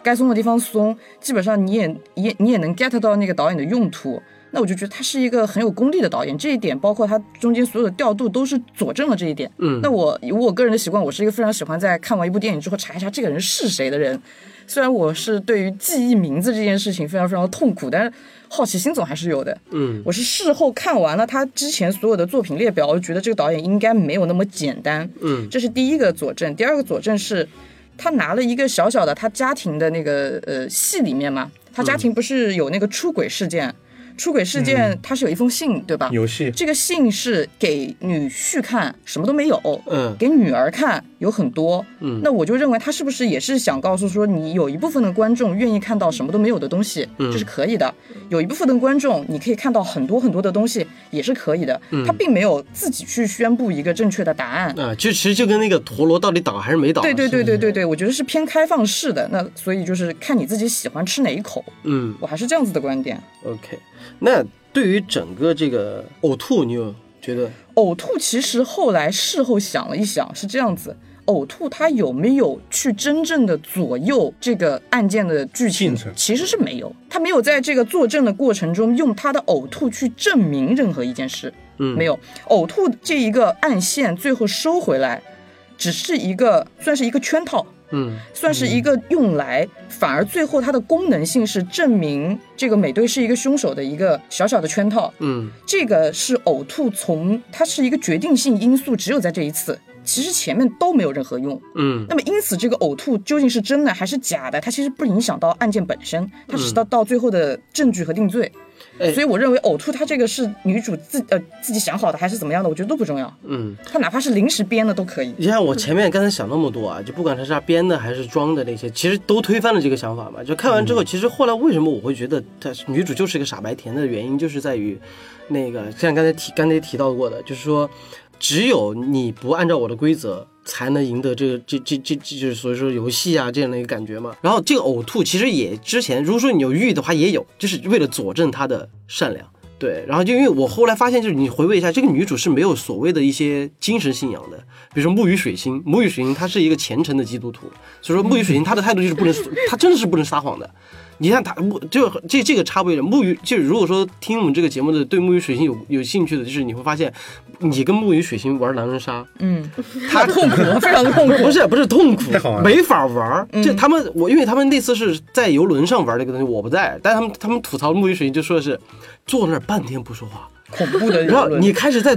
该松的地方松，基本上你也你也你也能 get 到那个导演的用途。那我就觉得他是一个很有功力的导演，这一点包括他中间所有的调度都是佐证了这一点。嗯那我以我个人的习惯，我是一个非常喜欢在看完一部电影之后查一查这个人是谁的人。虽然我是对于记忆名字这件事情非常非常的痛苦，但是好奇心总还是有的。嗯我是事后看完了他之前所有的作品列表，我就觉得这个导演应该没有那么简单。嗯这是第一个佐证。第二个佐证是，他拿了一个小小的他家庭的那个呃戏里面嘛，他家庭不是有那个出轨事件，出轨事件他是有一封信对吧？游戏这个信是给女婿看，什么都没有。嗯给女儿看有很多，嗯那我就认为他是不是也是想告诉说，你有一部分的观众愿意看到什么都没有的东西，嗯这是可以的；有一部分的观众你可以看到很多很多的东西，也是可以的。嗯他并没有自己去宣布一个正确的答案。啊，就其实就跟那个陀螺到底倒还是没倒？对对对对对对，我觉得是偏开放式的，那所以就是看你自己喜欢吃哪一口，嗯我还是这样子的观点。，OK。那对于整个这个呕吐，你有觉得？呕吐其实后来事后想了一想，是这样子。呕吐它有没有去真正的左右这个案件的剧情？其实是没有，他没有在这个作证的过程中用他的呕吐去证明任何一件事，嗯，没有。呕吐这一个暗线最后收回来，只是一个算是一个圈套，嗯算是一个用来，反而最后它的功能性是证明这个美队是一个凶手的一个小小的圈套。嗯这个是呕吐从它是一个决定性因素，只有在这一次，其实前面都没有任何用。嗯那么因此，这个呕吐究竟是真的还是假的，它其实不影响到案件本身，它只是到到最后的证据和定罪。哎所以我认为呕吐它这个是女主自呃自己想好的还是怎么样的，我觉得都不重要。嗯。她哪怕是临时编的都可以。你像我前面刚才想那么多啊，就不管它是他编的还是装的那些，其实都推翻了这个想法嘛。就看完之后，其实后来为什么我会觉得她女主就是个傻白甜的原因，就是在于那个像刚才提刚才提到过的，就是说，只有你不按照我的规则。才能赢得这个这这这这就是所以说游戏啊这样的一个感觉嘛。然后这个呕吐其实也之前如果说你有欲的话也有，就是为了佐证她的善良。对，然后就因为我后来发现，就是你回味一下，这个女主是没有所谓的一些精神信仰的，比如说木鱼水星，木鱼水星她是一个虔诚的基督徒，所以说木鱼水星她的态度就是不能，她真的是不能撒谎的。你看他木就这这个插播一点，木鱼就是如果说听我们这个节目的对木鱼水星有有兴趣的，就是你会发现，你跟木鱼水星玩狼人杀，嗯，他痛苦，非常的痛苦。不是不是痛苦没法玩儿。就他们我因为他们那次是在游轮上玩这个东西，我不在，但他们他们吐槽木鱼水星就说的是坐那儿半天不说话，恐怖的然后你开始在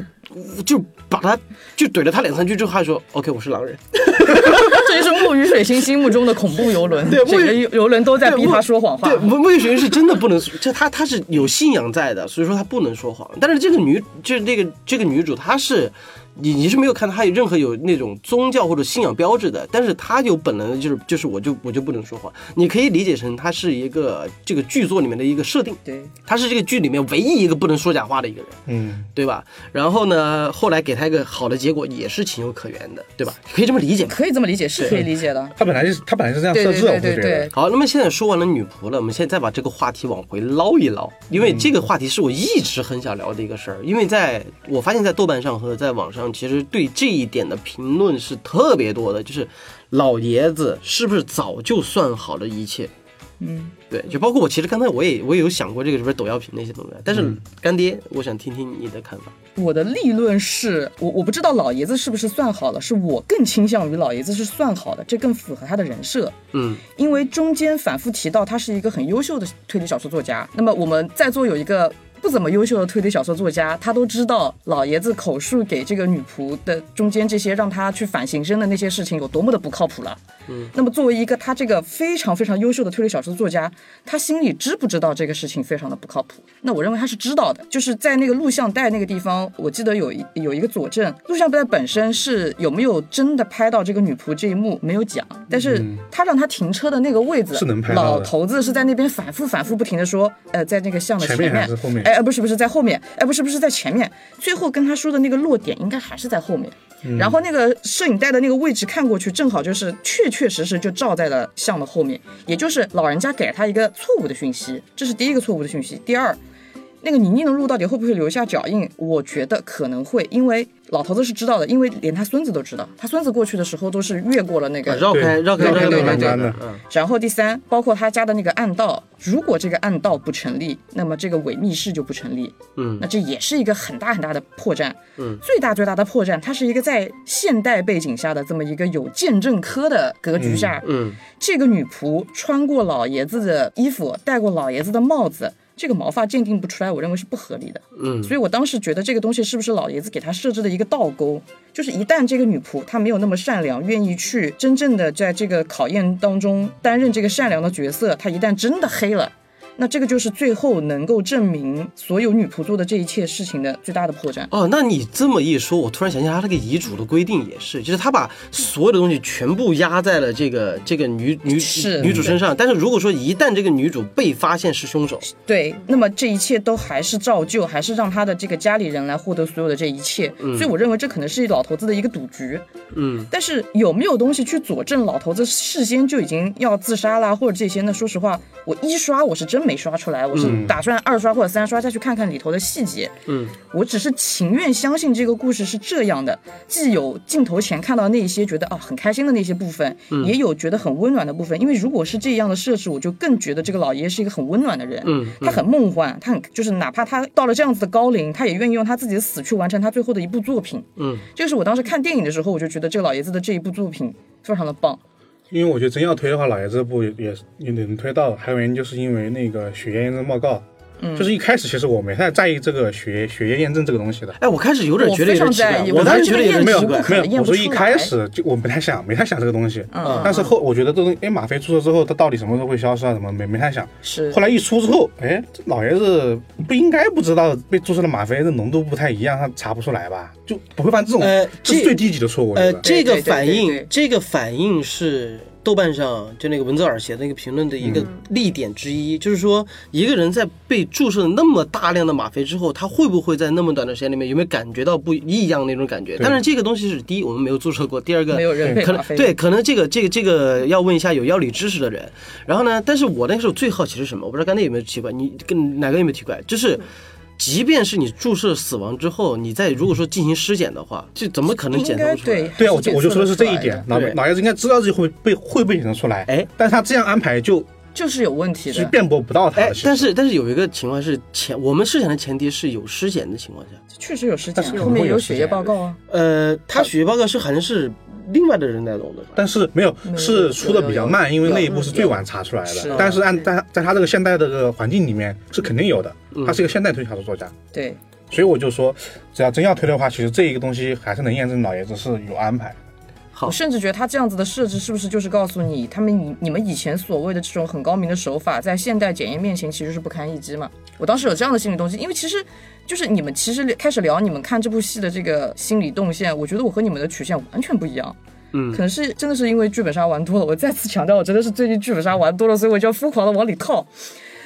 就把他就怼了他两三句之后，他说 OK 我是狼人，这就是木鱼水星心目中的恐怖游轮，对木鱼整个游游轮都在逼他说谎话对，。木木鱼水星是真的不能，这他他是有信仰在的，所以说他不能说谎。但是这个女，就是那个这个女主，她是。你你是没有看到他有任何有那种宗教或者信仰标志的，但是他有本能的就是就是我就我就不能说谎，你可以理解成他是一个这个剧作里面的一个设定，对，他是这个剧里面唯一一个不能说假话的一个人，嗯，对吧？然后呢，后来给他一个好的结果也是情有可原的，对吧？可以这么理解吗？可以这么理解，是可以理解的。他本来就是他本来是这样对设置的，对对对我就觉得对。好，那么现在说完了女仆了，我们现在再把这个话题往回捞一捞，因为这个话题是我一直很想聊的一个事儿。因为在我发现，在豆瓣上和在网上，其实对这一点的评论是特别多的，就是老爷子是不是早就算好了一切？嗯，对，就包括我，其实刚才我也我也有想过这个是不是抖药瓶那些东西，但是嗯干爹，我想听听你的看法。我的立论是我我不知道老爷子是不是算好了，是我更倾向于老爷子是算好的，这更符合他的人设。嗯因为中间反复提到他是一个很优秀的推理小说作家。那么我们在座有一个不怎么优秀的推理小说作家，他都知道老爷子口述给这个女仆的中间这些让他去反刑侦的那些事情有多么的不靠谱了。嗯，那么作为一个他这个非常非常优秀的推理小说作家，他心里知不知道这个事情非常的不靠谱？那我认为他是知道的，就是在那个录像带那个地方，我记得有一有一个佐证，录像带本身是有没有真的拍到这个女仆这一幕没有讲，但是他让他停车的那个位置是能拍到的。老头子是在那边反复反复不停的说，呃，在那个巷的前面，面还是后面哎，呃不是不是在后面，哎，不是不是在前面，最后跟他说的那个落点应该还是在后面。嗯然后那个摄影带的那个位置看过去，正好就是确确实实就照在了像的后面，也就是老人家给了他一个错误的讯息，这是第一个错误的讯息。第二，那个泥泞的路到底会不会留下脚印？我觉得可能会，因为老头子是知道的，因为连他孙子都知道，他孙子过去的时候都是越过了那个啊绕开绕开绕开栏对杆对嗯然后第三，包括他家的那个暗道，如果这个暗道不成立，那么这个伪密室就不成立。嗯那这也是一个很大很大的破绽。嗯，最大最大的破绽，它是一个在现代背景下的这么一个有鉴证科的格局下，嗯这个女仆穿过老爷子的衣服，戴过老爷子的帽子。这个毛发鉴定不出来，我认为是不合理的。嗯所以我当时觉得这个东西是不是老爷子给他设置的一个倒钩？就是一旦这个女仆她没有那么善良，愿意去真正的在这个考验当中担任这个善良的角色，她一旦真的黑了。那这个就是最后能够证明所有女仆做的这一切事情的最大的破绽。哦，那你这么一说，我突然想起来，他那个遗嘱的规定也是，就是他把所有的东西全部压在了这个这个女女是女主身上。但是如果说一旦这个女主被发现是凶手，对，那么这一切都还是照旧，还是让他的这个家里人来获得所有的这一切。所以我认为这可能是老头子的一个赌局。嗯但是有没有东西去佐证老头子事先就已经要自杀啦，或者这些呢？说实话，我一刷我是真没刷出来，我是打算二刷或者三刷再去看看里头的细节。嗯，我只是情愿相信这个故事是这样的，既有镜头前看到那些觉得啊很开心的那些部分，也有觉得很温暖的部分。因为如果是这样的设置，我就更觉得这个老爷爷是一个很温暖的人。嗯他很梦幻，他很就是哪怕他到了这样子的高龄，他也愿意用他自己的死去完成他最后的一部作品。嗯，这个是我当时看电影的时候，我就觉得这个老爷子的这一部作品非常的棒。因为我觉得真要推的话，老爷这部也也能推到。还有原因就是因为那个血液验证报告，嗯就是一开始其实我没太在意这个血血液验证这个东西的。哎，我开始有点觉得有点奇怪我当时觉得有点没有。没有，我说一开始就我没太想，没太想这个东西。嗯但是后我觉得这东西，哎，吗啡注射之后，它到底什么时候会消失啊？什么没没太想。是后来一出之后，哎，这老爷子不应该不知道被注射的吗啡的浓度不太一样，他查不出来吧？就不会犯这种，呃这这是最低级的错误。呃，这个反应这个反应是豆瓣上就那个文泽尔写的那个评论的一个例点之一，就是说一个人在被注射了那么大量的吗啡之后，他会不会在那么短的时间里面有没有感觉到不异样那种感觉？对当然，这个东西是第一，我们没有注射过；第二个，没有人配可能对，可能这个这个这个要问一下有药理知识的人。然后呢，但是我那时候最好奇是什么？我不知道刚才有没有奇怪，你跟哪个有没有奇怪？就是。即便是你注射死亡之后，你再如果说进行尸检的话，这怎么可能检测不出来？对对啊，我就我就说的是这一点检测得，出来对老老爷子应该知道自己会被会被检测出来，哎，但是他这样安排就就是有问题的。是辩驳不到他的。，哎但是但是有一个情况是前我们试检的前提是有尸检的情况下，确实有尸检但，是后面有血液报告啊。呃，他血液报告是好像是另外的人来弄的？但是没有是出的比较慢，因为那一步是最晚查出来的。但是按在在他这个现代的这个环境里面是肯定有的，他是一个现代推理小说作家，对，所以我就说，只要真要推的话，其实这一个东西还是能验证老爷子是有安排。好我甚至觉得他这样子的设置是不是就是告诉你，他们你你们以前所谓的这种很高明的手法，在现代检验面前其实是不堪一击嘛？我当时有这样的心理动机，因为其实就是你们其实开始聊你们看这部戏的这个心理动线，我觉得我和你们的曲线完全不一样。嗯可能是真的是因为剧本杀玩多了，我再次强调，我真的是最近剧本杀玩多了，所以我就要疯狂的往里套。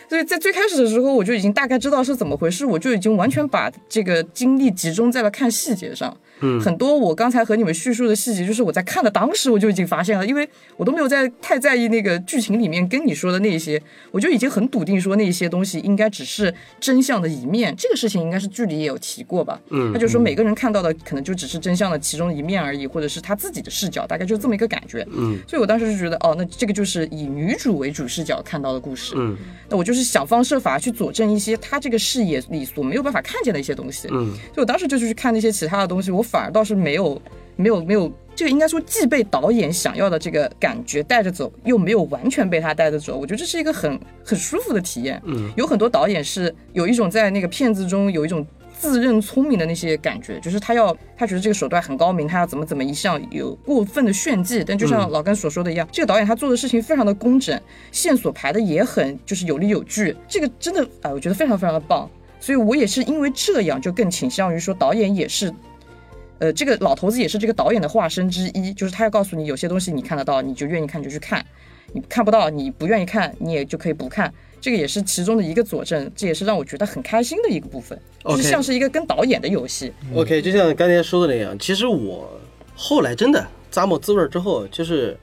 所以在最开始的时候，我就已经大概知道是怎么回事，我就已经完全把这个精力集中在了看细节上。嗯很多我刚才和你们叙述的细节，就是我在看的当时我就已经发现了，因为我都没有在太在意那个剧情里面跟你说的那些，我就已经很笃定说那些东西应该只是真相的一面。这个事情应该是剧里也有提过吧？嗯他就说每个人看到的可能就只是真相的其中一面而已，或者是他自己的视角，大概就是这么一个感觉。嗯所以我当时就觉得，哦，那这个就是以女主为主视角看到的故事。嗯那我就是想方设法去佐证一些他这个视野里所没有办法看见的一些东西。嗯所以我当时就去看那些其他的东西，我反而倒是没有没有没有这个应该说既被导演想要的这个感觉带着走，又没有完全被他带着走。我觉得这是一个很很舒服的体验。嗯，有很多导演是有一种在那个片子中有一种。自认聪明的那些感觉，就是他要他觉得这个手段很高明，他要怎么怎么一项有过分的炫技。但就像老根所说的一样，这个导演他做的事情非常的工整，线索排的也很就是有理有据，这个真的哎，我觉得非常非常的棒。所以我也是因为这样，就更倾向于说导演也是，呃，这个老头子也是这个导演的化身之一，就是他要告诉你有些东西你看得到，你就愿意看就去看，你看不到你不愿意看，你也就可以不看。这个也是其中的一个佐证，这也是让我觉得很开心的一个部分，就是像是一个跟导演的游戏。OK，就像刚才说的那样，其实我后来真的咂摸滋味儿之后，就是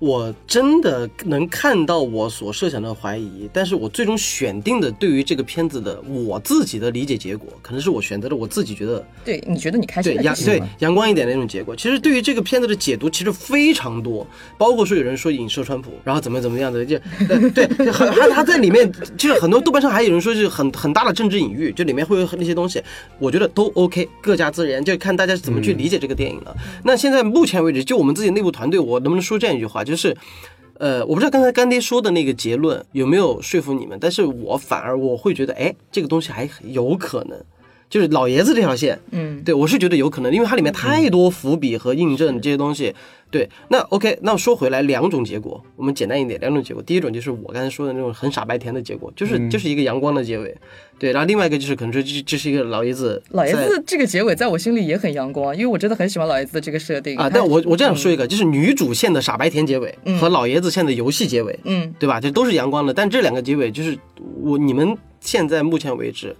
我真的能看到我所设想的怀疑，但是我最终选定的对于这个片子的我自己的理解结果，可能是我选择了我自己觉得对，你觉得你开心对阳对阳光一点的那种结果。其实对于这个片子的解读其实非常多，包括说有人说影射川普，然后怎么怎么样的，就呃对，就很他他在里面就是很多豆瓣上还有人说是很 很大的政治隐喻，就里面会有那些东西，我觉得都 OK，各家自然，就看大家怎么去理解这个电影了。那现在目前为止，就我们自己内部团队，我能不能说这样一句话，就是。呃，我不知道刚才干爹说的那个结论有没有说服你们，但是我反而我会觉得，哎，这个东西还有可能，就是老爷子这条线，嗯，对我是觉得有可能，因为它里面太多伏笔和印证这些东西。对，那 OK，那说回来两种结果，我们简单一点，两种结果。第一种就是我刚才说的那种很傻白甜的结果，就是、就是一个阳光的结尾，对。然后另外一个就是可能说这这是一个老爷子老爷子这个结尾在我心里也很阳光，因为我真的很喜欢老爷子的这个设定啊，但我我这样说一个，就是女主线的傻白甜结尾和老爷子线的游戏结尾，嗯，对吧？这都是阳光的，但这两个结尾就是我你们现在目前为止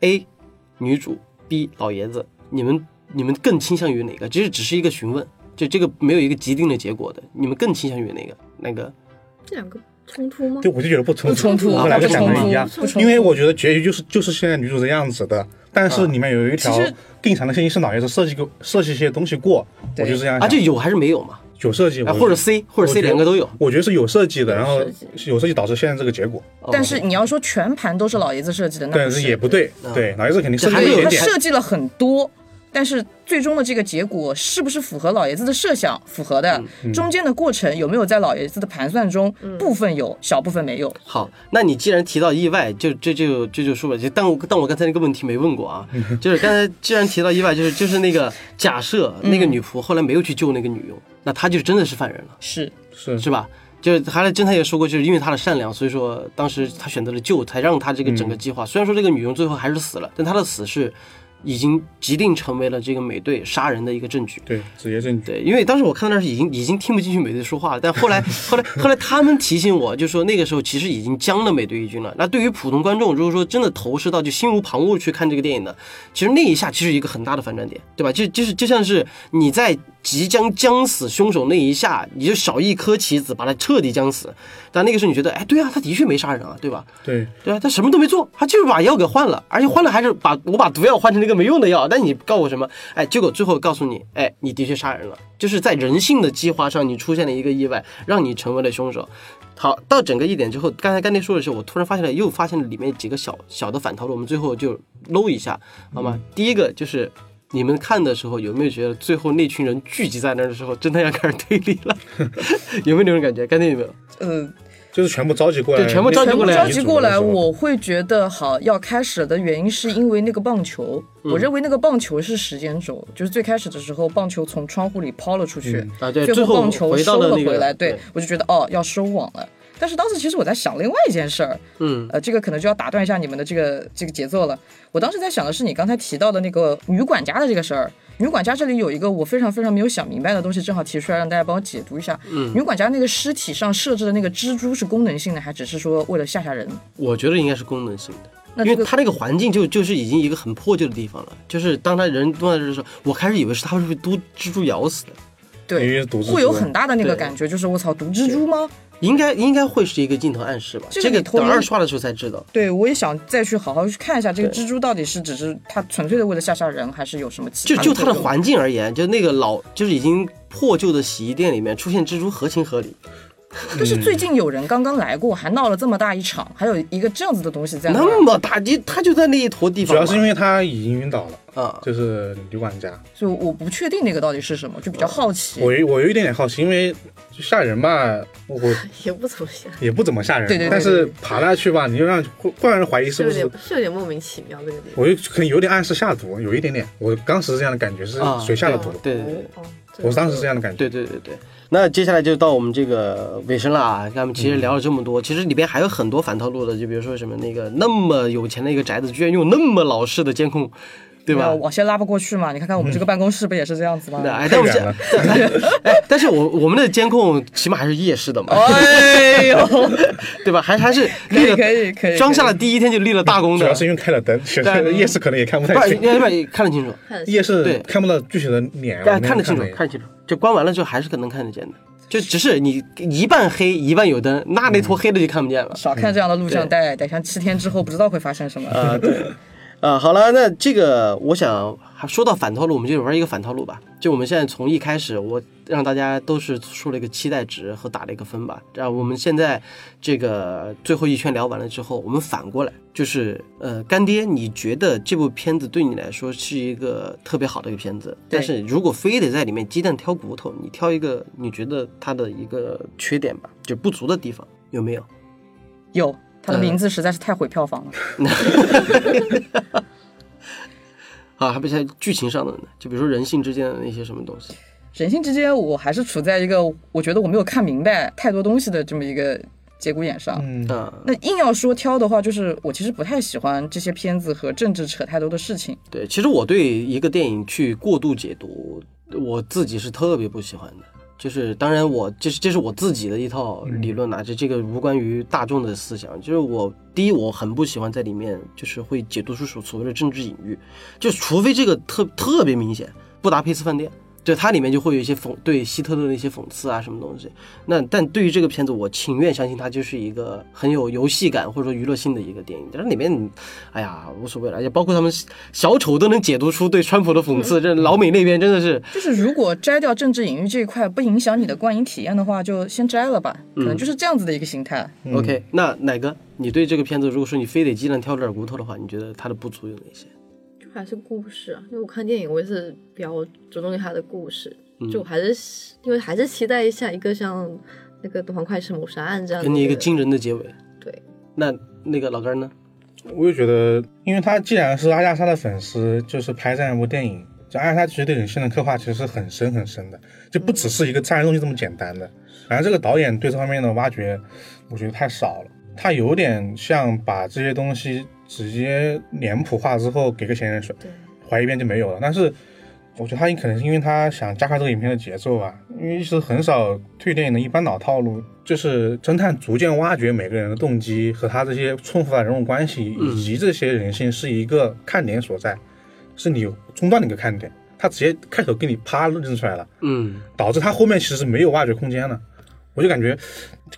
，A 女主 B 老爷子，你们你们更倾向于哪个？其实只是一个询问，就这个没有一个既定的结果的，你们更倾向于哪个？那个这两个冲突吗？对，我就觉得不冲不冲突我和两个不冲突想的一样不冲，突因为我觉得结局就是就是现在女主这样子的，但是里面有一条其实更长的线是老爷子设计个设计一些东西过，我就这样想。这有还是没有嘛？有设计，啊，或者 C 或者 C 两个都有。我觉得是有设计的，然后有设计导致现在这个结果，但是你要说全盘都是老爷子设计的，那但是。是也不对，对，老爷子肯定设计这还有他了一点点，设计了很多，但是最终的这个结果是不是符合老爷子的设想？符合的。中间的过程有没有在老爷子的盘算中？部分有，小部分没有。好，那你既然提到意外，就这就这就说吧，就但我但我刚才那个问题没问过啊，就是刚才既然提到意外，就是就是那个假设那个女仆后来没有去救那个女佣，那她就真的是犯人了，是，是是吧？就是还来侦探也说过，就是因为她的善良，所以说当时他选择了救，才让他这个整个计划。虽然说这个女佣最后还是死了，但她的死是已经即定成为了这个美队杀人的一个证据。对直接证据，对，因为当时我看到那儿已经已经听不进去美队说话了，但后来后来 后来他们提醒我，就说那个时候其实已经将了美队一军了。那对于普通观众，如果说真的投射到就心无旁骛去看这个电影的，其实那一下其实一个很大的反转点，对吧？就就是就像是你在即将将死凶手那一下，你就少一颗棋子把他彻底将死。但那个时候你觉得，哎，对啊，他的确没杀人啊，对吧？对，对啊，他什么都没做，他就是把药给换了，而且换了还是把我把毒药换成那个没用的药。但你告我什么？哎，结果最后告诉你，哎，你的确杀人了，就是在人性的计划上，你出现了一个意外，让你成为了凶手。好，到整个一点之后，刚才干爹说的时候，我突然发现了，又发现了里面几个小小的反套路，我们最后就搂一下，好吗？第一个就是。你们看的时候有没有觉得最后那群人聚集在那儿的时候，真的要开始推理了？有没有那种感觉？干爹有没有？呃，就是全部召集过来，对全部召集过来。我会觉得好要开始的原因是因为那个棒球，嗯。我认为那个棒球是时间轴，就是最开始的时候，棒球从窗户里抛了出去，嗯。啊，对，最最后棒球收了回来，对对。我就觉得哦要收网了。但是当时其实我在想另外一件事儿，嗯呃，这个可能就要打断一下你们的这个这个节奏了。我当时在想的是你刚才提到的那个女管家的这个事儿。女管家这里有一个我非常非常没有想明白的东西，正好提出来让大家帮我解读一下。嗯女管家那个尸体上设置的那个蜘蛛是功能性的，还只是说为了吓吓人？我觉得应该是功能性的。那这个因为它那个环境就就是已经一个很破旧的地方了，就是当他人蹲在这的时候，我开始以为是他会被毒蜘蛛咬死的，对会有很大的那个感觉，就是我操，毒蜘蛛吗？应该应该会是一个镜头暗示吧？这个等二刷的时候才知道。对，我也想再去好好去看一下这个蜘蛛到底是只是它纯粹的为了吓吓人，还是有什么其他就就它的环境而言，就那个老就是已经破旧的洗衣店里面出现蜘蛛合情合理。但是最近有人刚刚来过，还闹了这么大一场，还有一个这样子的东西在那那么大，就他就在那一坨地方。主要是因为他已经晕倒了，啊，就是女管家。就我不确定那个到底是什么，就比较好奇。我有我有一点点好奇，因为就吓人吧，我 也不怎么吓，也不怎么吓人，对对对但是爬下去吧，你就让会会让人怀疑是不是是有点，是有点莫名其妙这个地方。我就可能有点暗示下毒，有一点点，我当时是这样的感觉，是啊水下的毒，对对对哦，我当时是这样的感觉。对对对对。那接下来就到我们这个尾声了啊！咱们其实聊了这么多，其实里边还有很多反套路的，就比如说什么那个那么有钱的一个宅子，居然用那么老式的监控，对吧？网线拉不过去嘛？你看看我们这个办公室不也是这样子吗？对哎，但我们现 哎，但是我我们的监控起码还是夜视的嘛，哎呦，对吧？还还是立了可以可以，装下了第一天就立了大功的。主要，是因为开了灯，其实对夜视可能也看不不太清，是要不然看得清楚，夜视对。看不到具体的脸，对，我那看得清楚看得清楚，就关完了之后还是可能看得见的，就只是你一半黑一半有灯，那那坨黑的就看不见了。少看这样的录像带，等像七天之后不知道会发生什么。啊，对，啊，好了，那这个我想还说到反套路，我们就玩一个反套路吧。就我们现在从一开始，我让大家都是输了一个期待值和打了一个分吧。然后我们现在这个最后一圈聊完了之后，我们反过来就是，呃，干爹，你觉得这部片子对你来说是一个特别好的一个片子，但是如果非得在里面鸡蛋挑骨头，你挑一个你觉得它的一个缺点吧，就不足的地方有没有？有，他的名字实在是太毁票房了。啊，还不像剧情上的呢，就比如说人性之间的那些什么东西。人性之间，我还是处在一个我觉得我没有看明白太多东西的这么一个节骨眼上。嗯，啊，那硬要说挑的话，就是我其实不太喜欢这些片子和政治扯太多的事情。对，其实我对一个电影去过度解读，我自己是特别不喜欢的。就是当然我这是这是我自己的一套理论啊，这这个无关于大众的思想。就是我第一我很不喜欢在里面就是会解读出所所谓的政治隐喻，就除非这个特特别明显，布达佩斯饭店。对它里面就会有一些讽对希特勒的一些讽刺啊，什么东西。那但对于这个片子，我情愿相信它就是一个很有游戏感或者说娱乐性的一个电影。但是里面你，哎呀，无所谓了，而且包括他们小丑都能解读出对川普的讽刺。这老美那边真的是，就是如果摘掉政治隐喻这一块不影响你的观影体验的话，就先摘了吧。可能就是这样子的一个心态。OK，那奶哥，你对这个片子，如果说你非得鸡蛋挑点骨头的话，你觉得它的不足有哪些？就还是故事啊，因为我看电影我也是比较着重于它的故事，嗯就我还是因为还是期待一下一个像那个《东方快车谋杀案》这样的给你一个惊人的结尾。对，那那个老根儿呢？我也觉得，因为他既然是阿加莎的粉丝，就是拍这样一部电影，就阿加莎其实对人性的刻画其实是很深很深的，就不只是一个杀人动机这么简单的。反正这个导演对这方面的挖掘，我觉得太少了。他有点像把这些东西直接脸谱化之后给个嫌疑人说对，怀一遍就没有了。但是我觉得他可能是因为他想加快这个影片的节奏吧，因为是很少推理电影的一般老套路，就是侦探逐渐挖掘每个人的动机和他这些冲突的人物关系，嗯以及这些人性是一个看点所在，是你中断的一个看点。他直接开头给你啪扔出来了，嗯，导致他后面其实是没有挖掘空间的。我就感觉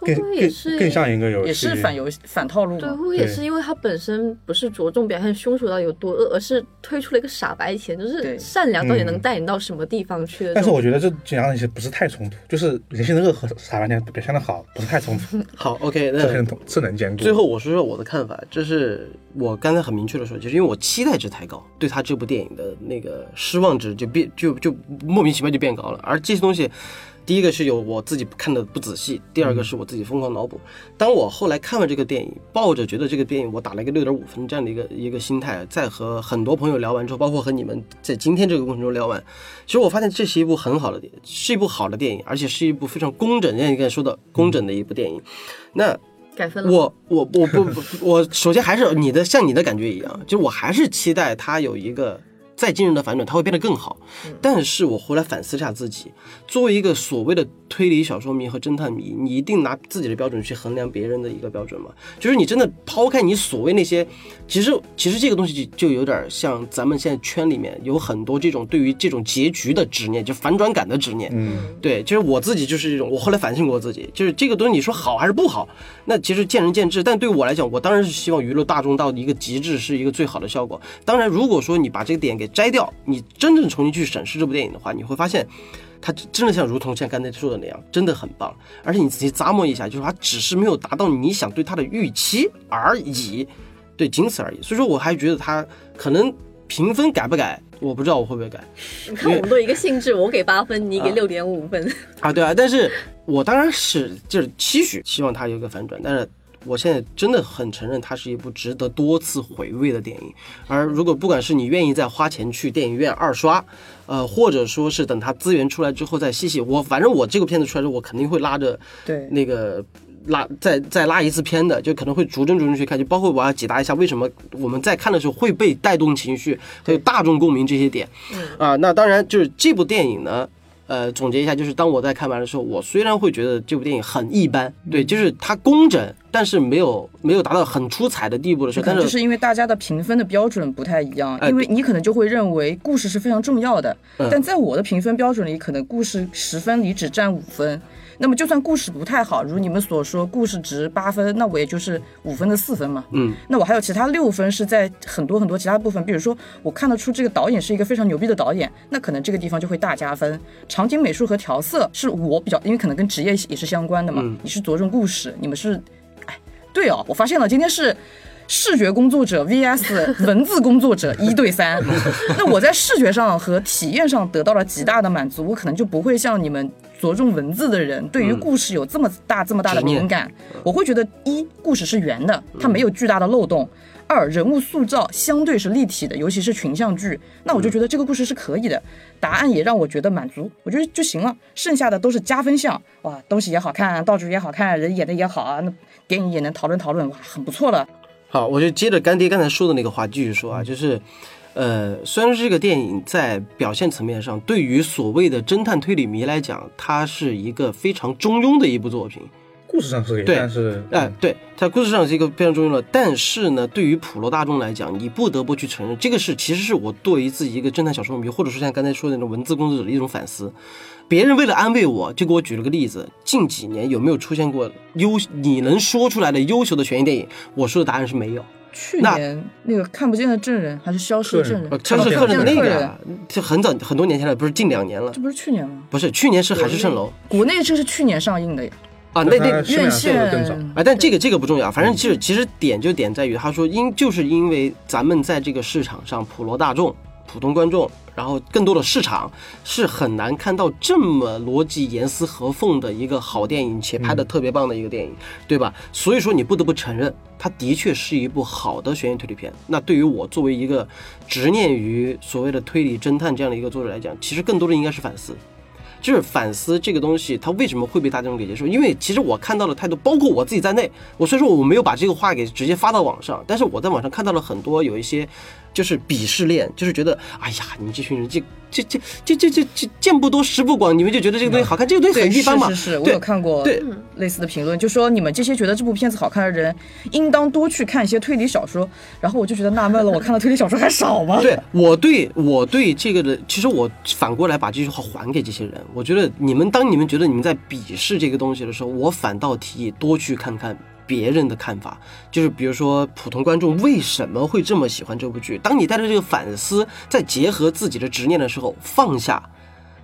更会不会也更是更像一个游戏，也是反游反套路对，会。不会也是因为它本身不是着重表现凶手到底有多恶，而是推出了一个傻白甜，就是善良到底能嗯带你到什么地方去？但是我觉得这这两些不是太冲突，就是人性的恶和傻白甜表现的好，不是太冲突，好，OK，那这很是能兼顾。最后我说说我的看法，就是我刚才很明确的说，就是因为我期待值太高，对他这部电影的那个失望值就变就就莫名其妙就变高了，而这些东西第一个是有我自己看的不仔细，第二个是我自己疯狂脑补。当我后来看完这个电影，抱着觉得这个电影我打了一个六点五分这样的一个一个心态，在和很多朋友聊完之后，包括和你们在今天这个过程中聊完，其实我发现这是一部很好的，是一部好的电影，而且是一部非常工整，像你刚才说的工整的一部电影。那改分了。我我我不不我首先还是你的像你的感觉一样，就我还是期待它有一个再惊人的反转，它会变得更好。但是我后来反思一下自己，作为一个所谓的推理小说迷和侦探迷，你一定拿自己的标准去衡量别人的一个标准吗？就是你真的抛开你所谓那些，其实其实这个东西就就有点像咱们现在圈里面有很多这种对于这种结局的执念，就反转感的执念。嗯，对，就是我自己就是这种，我后来反省过自己，就是这个东西你说好还是不好，那其实见仁见智。但对我来讲，我当然是希望娱乐大众到一个极致是一个最好的效果。当然，如果说你把这个点给摘掉，你真正重新去审视这部电影的话，你会发现。它真的像如同像刚才说的那样，真的很棒。而且你仔细咂摸一下，就是它只是没有达到你想对它的预期而已，对，仅此而已。所以说，我还觉得它可能评分改不改，我不知道我会不会改。你 看我们都一个性质，我给八分，你给啊六点五分。啊，对啊，但是我当然是就是期许，希望它有一个反转，但是。我现在真的很承认，它是一部值得多次回味的电影。而如果不管是你愿意再花钱去电影院二刷，呃，或者说是等它资源出来之后再细细，我反正我这个片子出来之后，我肯定会拉着对，那个拉再再拉一次片的，就可能会逐帧逐帧去看，就包括我要解答一下为什么我们在看的时候会被带动情绪，还有大众共鸣这些点。啊，那当然就是这部电影呢。呃，总结一下，就是当我在看完的时候，我虽然会觉得这部电影很一般，对，就是它工整，但是没有没有达到很出彩的地步的时候，但可能就是因为大家的评分的标准不太一样，哎因为你可能就会认为故事是非常重要的，嗯。但在我的评分标准里，可能故事十分里只占五分。那么就算故事不太好，如你们所说，故事值八分，那我也就是五分的四分嘛。嗯，那我还有其他六分是在很多很多其他部分，比如说我看得出这个导演是一个非常牛逼的导演，那可能这个地方就会大加分。场景美术和调色是我比较，因为可能跟职业也是相关的嘛。嗯你是着重故事，你们是，哎，对哦，我发现了，今天是。视觉工作者 VS 文字工作者一对三，那我在视觉上和体验上得到了极大的满足，我可能就不会像你们着重文字的人，对于嗯故事有这么大这么大的敏感。我会觉得一故事是圆的，它没有巨大的漏洞；二人物塑造相对是立体的，尤其是群像剧，那我就觉得这个故事是可以的。答案也让我觉得满足，我觉得就行了。剩下的都是加分项，哇，东西也好看，道具也好看，人演的也好啊，那电影也能讨论讨论，哇，很不错了。好，我就接着干爹刚才说的那个话继续说啊，就是，呃，虽然说这个电影在表现层面上，对于所谓的侦探推理迷来讲，它是一个非常中庸的一部作品。故事上是可以，对但是哎，对，它故事上是一个非常中庸的，但是呢，对于普罗大众来讲，你不得不去承认，这个是其实是我对于自己一个侦探小说迷，或者说像刚才说的那种文字工作者的一种反思。别人为了安慰我，就给我举了个例子，近几年有没有出现过优你能说出来的优秀的悬疑电影？我说的答案是没有。去年那个看不见的证人还是消失的证人呃，，他是看不客人的那个啊，就很早很多年前了，不是近两年了这，不是去年吗？不是去年是《海市蜃楼》国内这是去年上映的呀，啊，那那院线啊，但这个这个不重要，反正其实其实点就点在于，他说因就是因为咱们在这个市场上，普罗大众、普通观众，然后更多的市场是很难看到这么逻辑严丝合缝的一个好电影，且拍的特别棒的一个电影，对吧？所以说你不得不承认，它的确是一部好的悬疑推理片。那对于我作为一个执念于所谓的推理侦探这样的一个作者来讲，其实更多的应该是反思。就是反思这个东西，它为什么会被大众给接受？因为其实我看到了太多，包括我自己在内。我虽然说我没有把这个话给直接发到网上，但是我在网上看到了很多有一些就是鄙视链，就是觉得哎呀，你们这群人这这这这这这这见不多识不广，你们就觉得这个东西好看，这个东西，很一般嘛。是是是，我有看过对类似的评论，就说你们这些觉得这部片子好看的人，应当多去看一些推理小说。然后我就觉得纳闷了，我看的推理小说还少吗？对我对我对这个的，其实我反过来把这句话还给这些人。我觉得你们当你们觉得你们在鄙视这个东西的时候，我反倒提议多去看看别人的看法，就是比如说普通观众为什么会这么喜欢这部剧。当你带着这个反思，再结合自己的执念的时候，放下，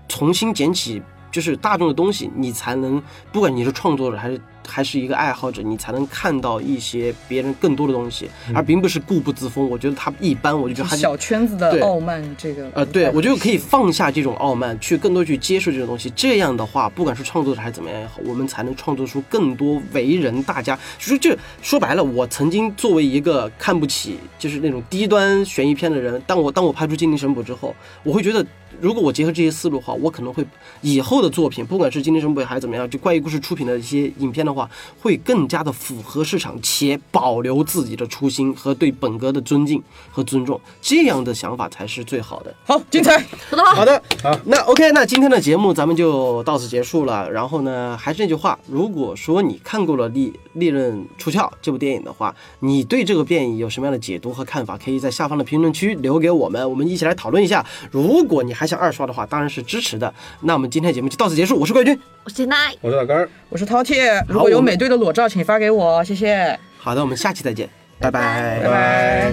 重新捡起。就是大众的东西，你才能，不管你是创作者还是还是一个爱好者，你才能看到一些别人更多的东西，而并不是固步自封。我觉得他一般，我就觉得他小圈子的傲慢，这个呃，对，我觉得可以放下这种傲慢，去更多去接受这种东西。这样的话，不管是创作者还是怎么样也好，我们才能创作出更多为人大家。就是这说白了，我曾经作为一个看不起就是那种低端悬疑片的人，当我当我拍出《精灵神捕》之后，我会觉得，如果我结合这些思路的话，我可能会以后的作品，不管是《精灵神捕》还是怎么样，就怪异故事出品的一些影片的话，会更加的符合市场，且保留自己的初心和对本格的尊敬和尊重。这样的想法才是最好的。好精彩。说得好，好的，好那 OK，那今天的节目咱们就到此结束了。然后呢，还是那句话，如果说你看过了《利利刃出鞘》这部电影的话，你对这个电影有什么样的解读和看法，可以在下方的评论区留给我们，我们一起来讨论一下。如果你还想二刷的话，当然是支持的。那我们今天节目就到此结束，我是冠军。我是奈。我是老根儿。我是饕餮，如果有美队的裸照，请发给我，谢谢，好的，我们下期再见，拜拜拜拜。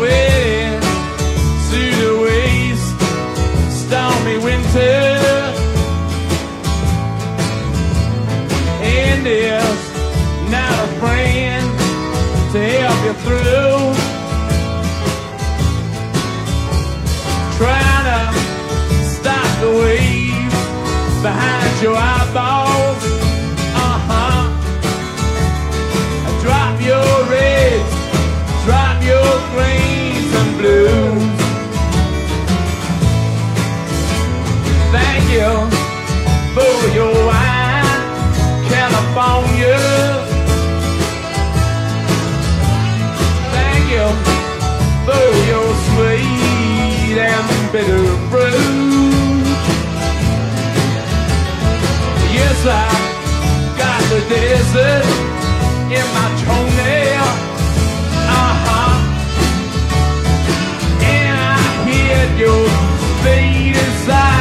Waiting through the waste, stormy winter. And there's not a friend to help you through. behind your eyeballs. Uh huh. Drop your reds, drop your greens and blues. Thank you for your wine, California. Thank you for your sweet and bitter brew. I got the desert in my toenail. Uh huh. And I hear your faded side.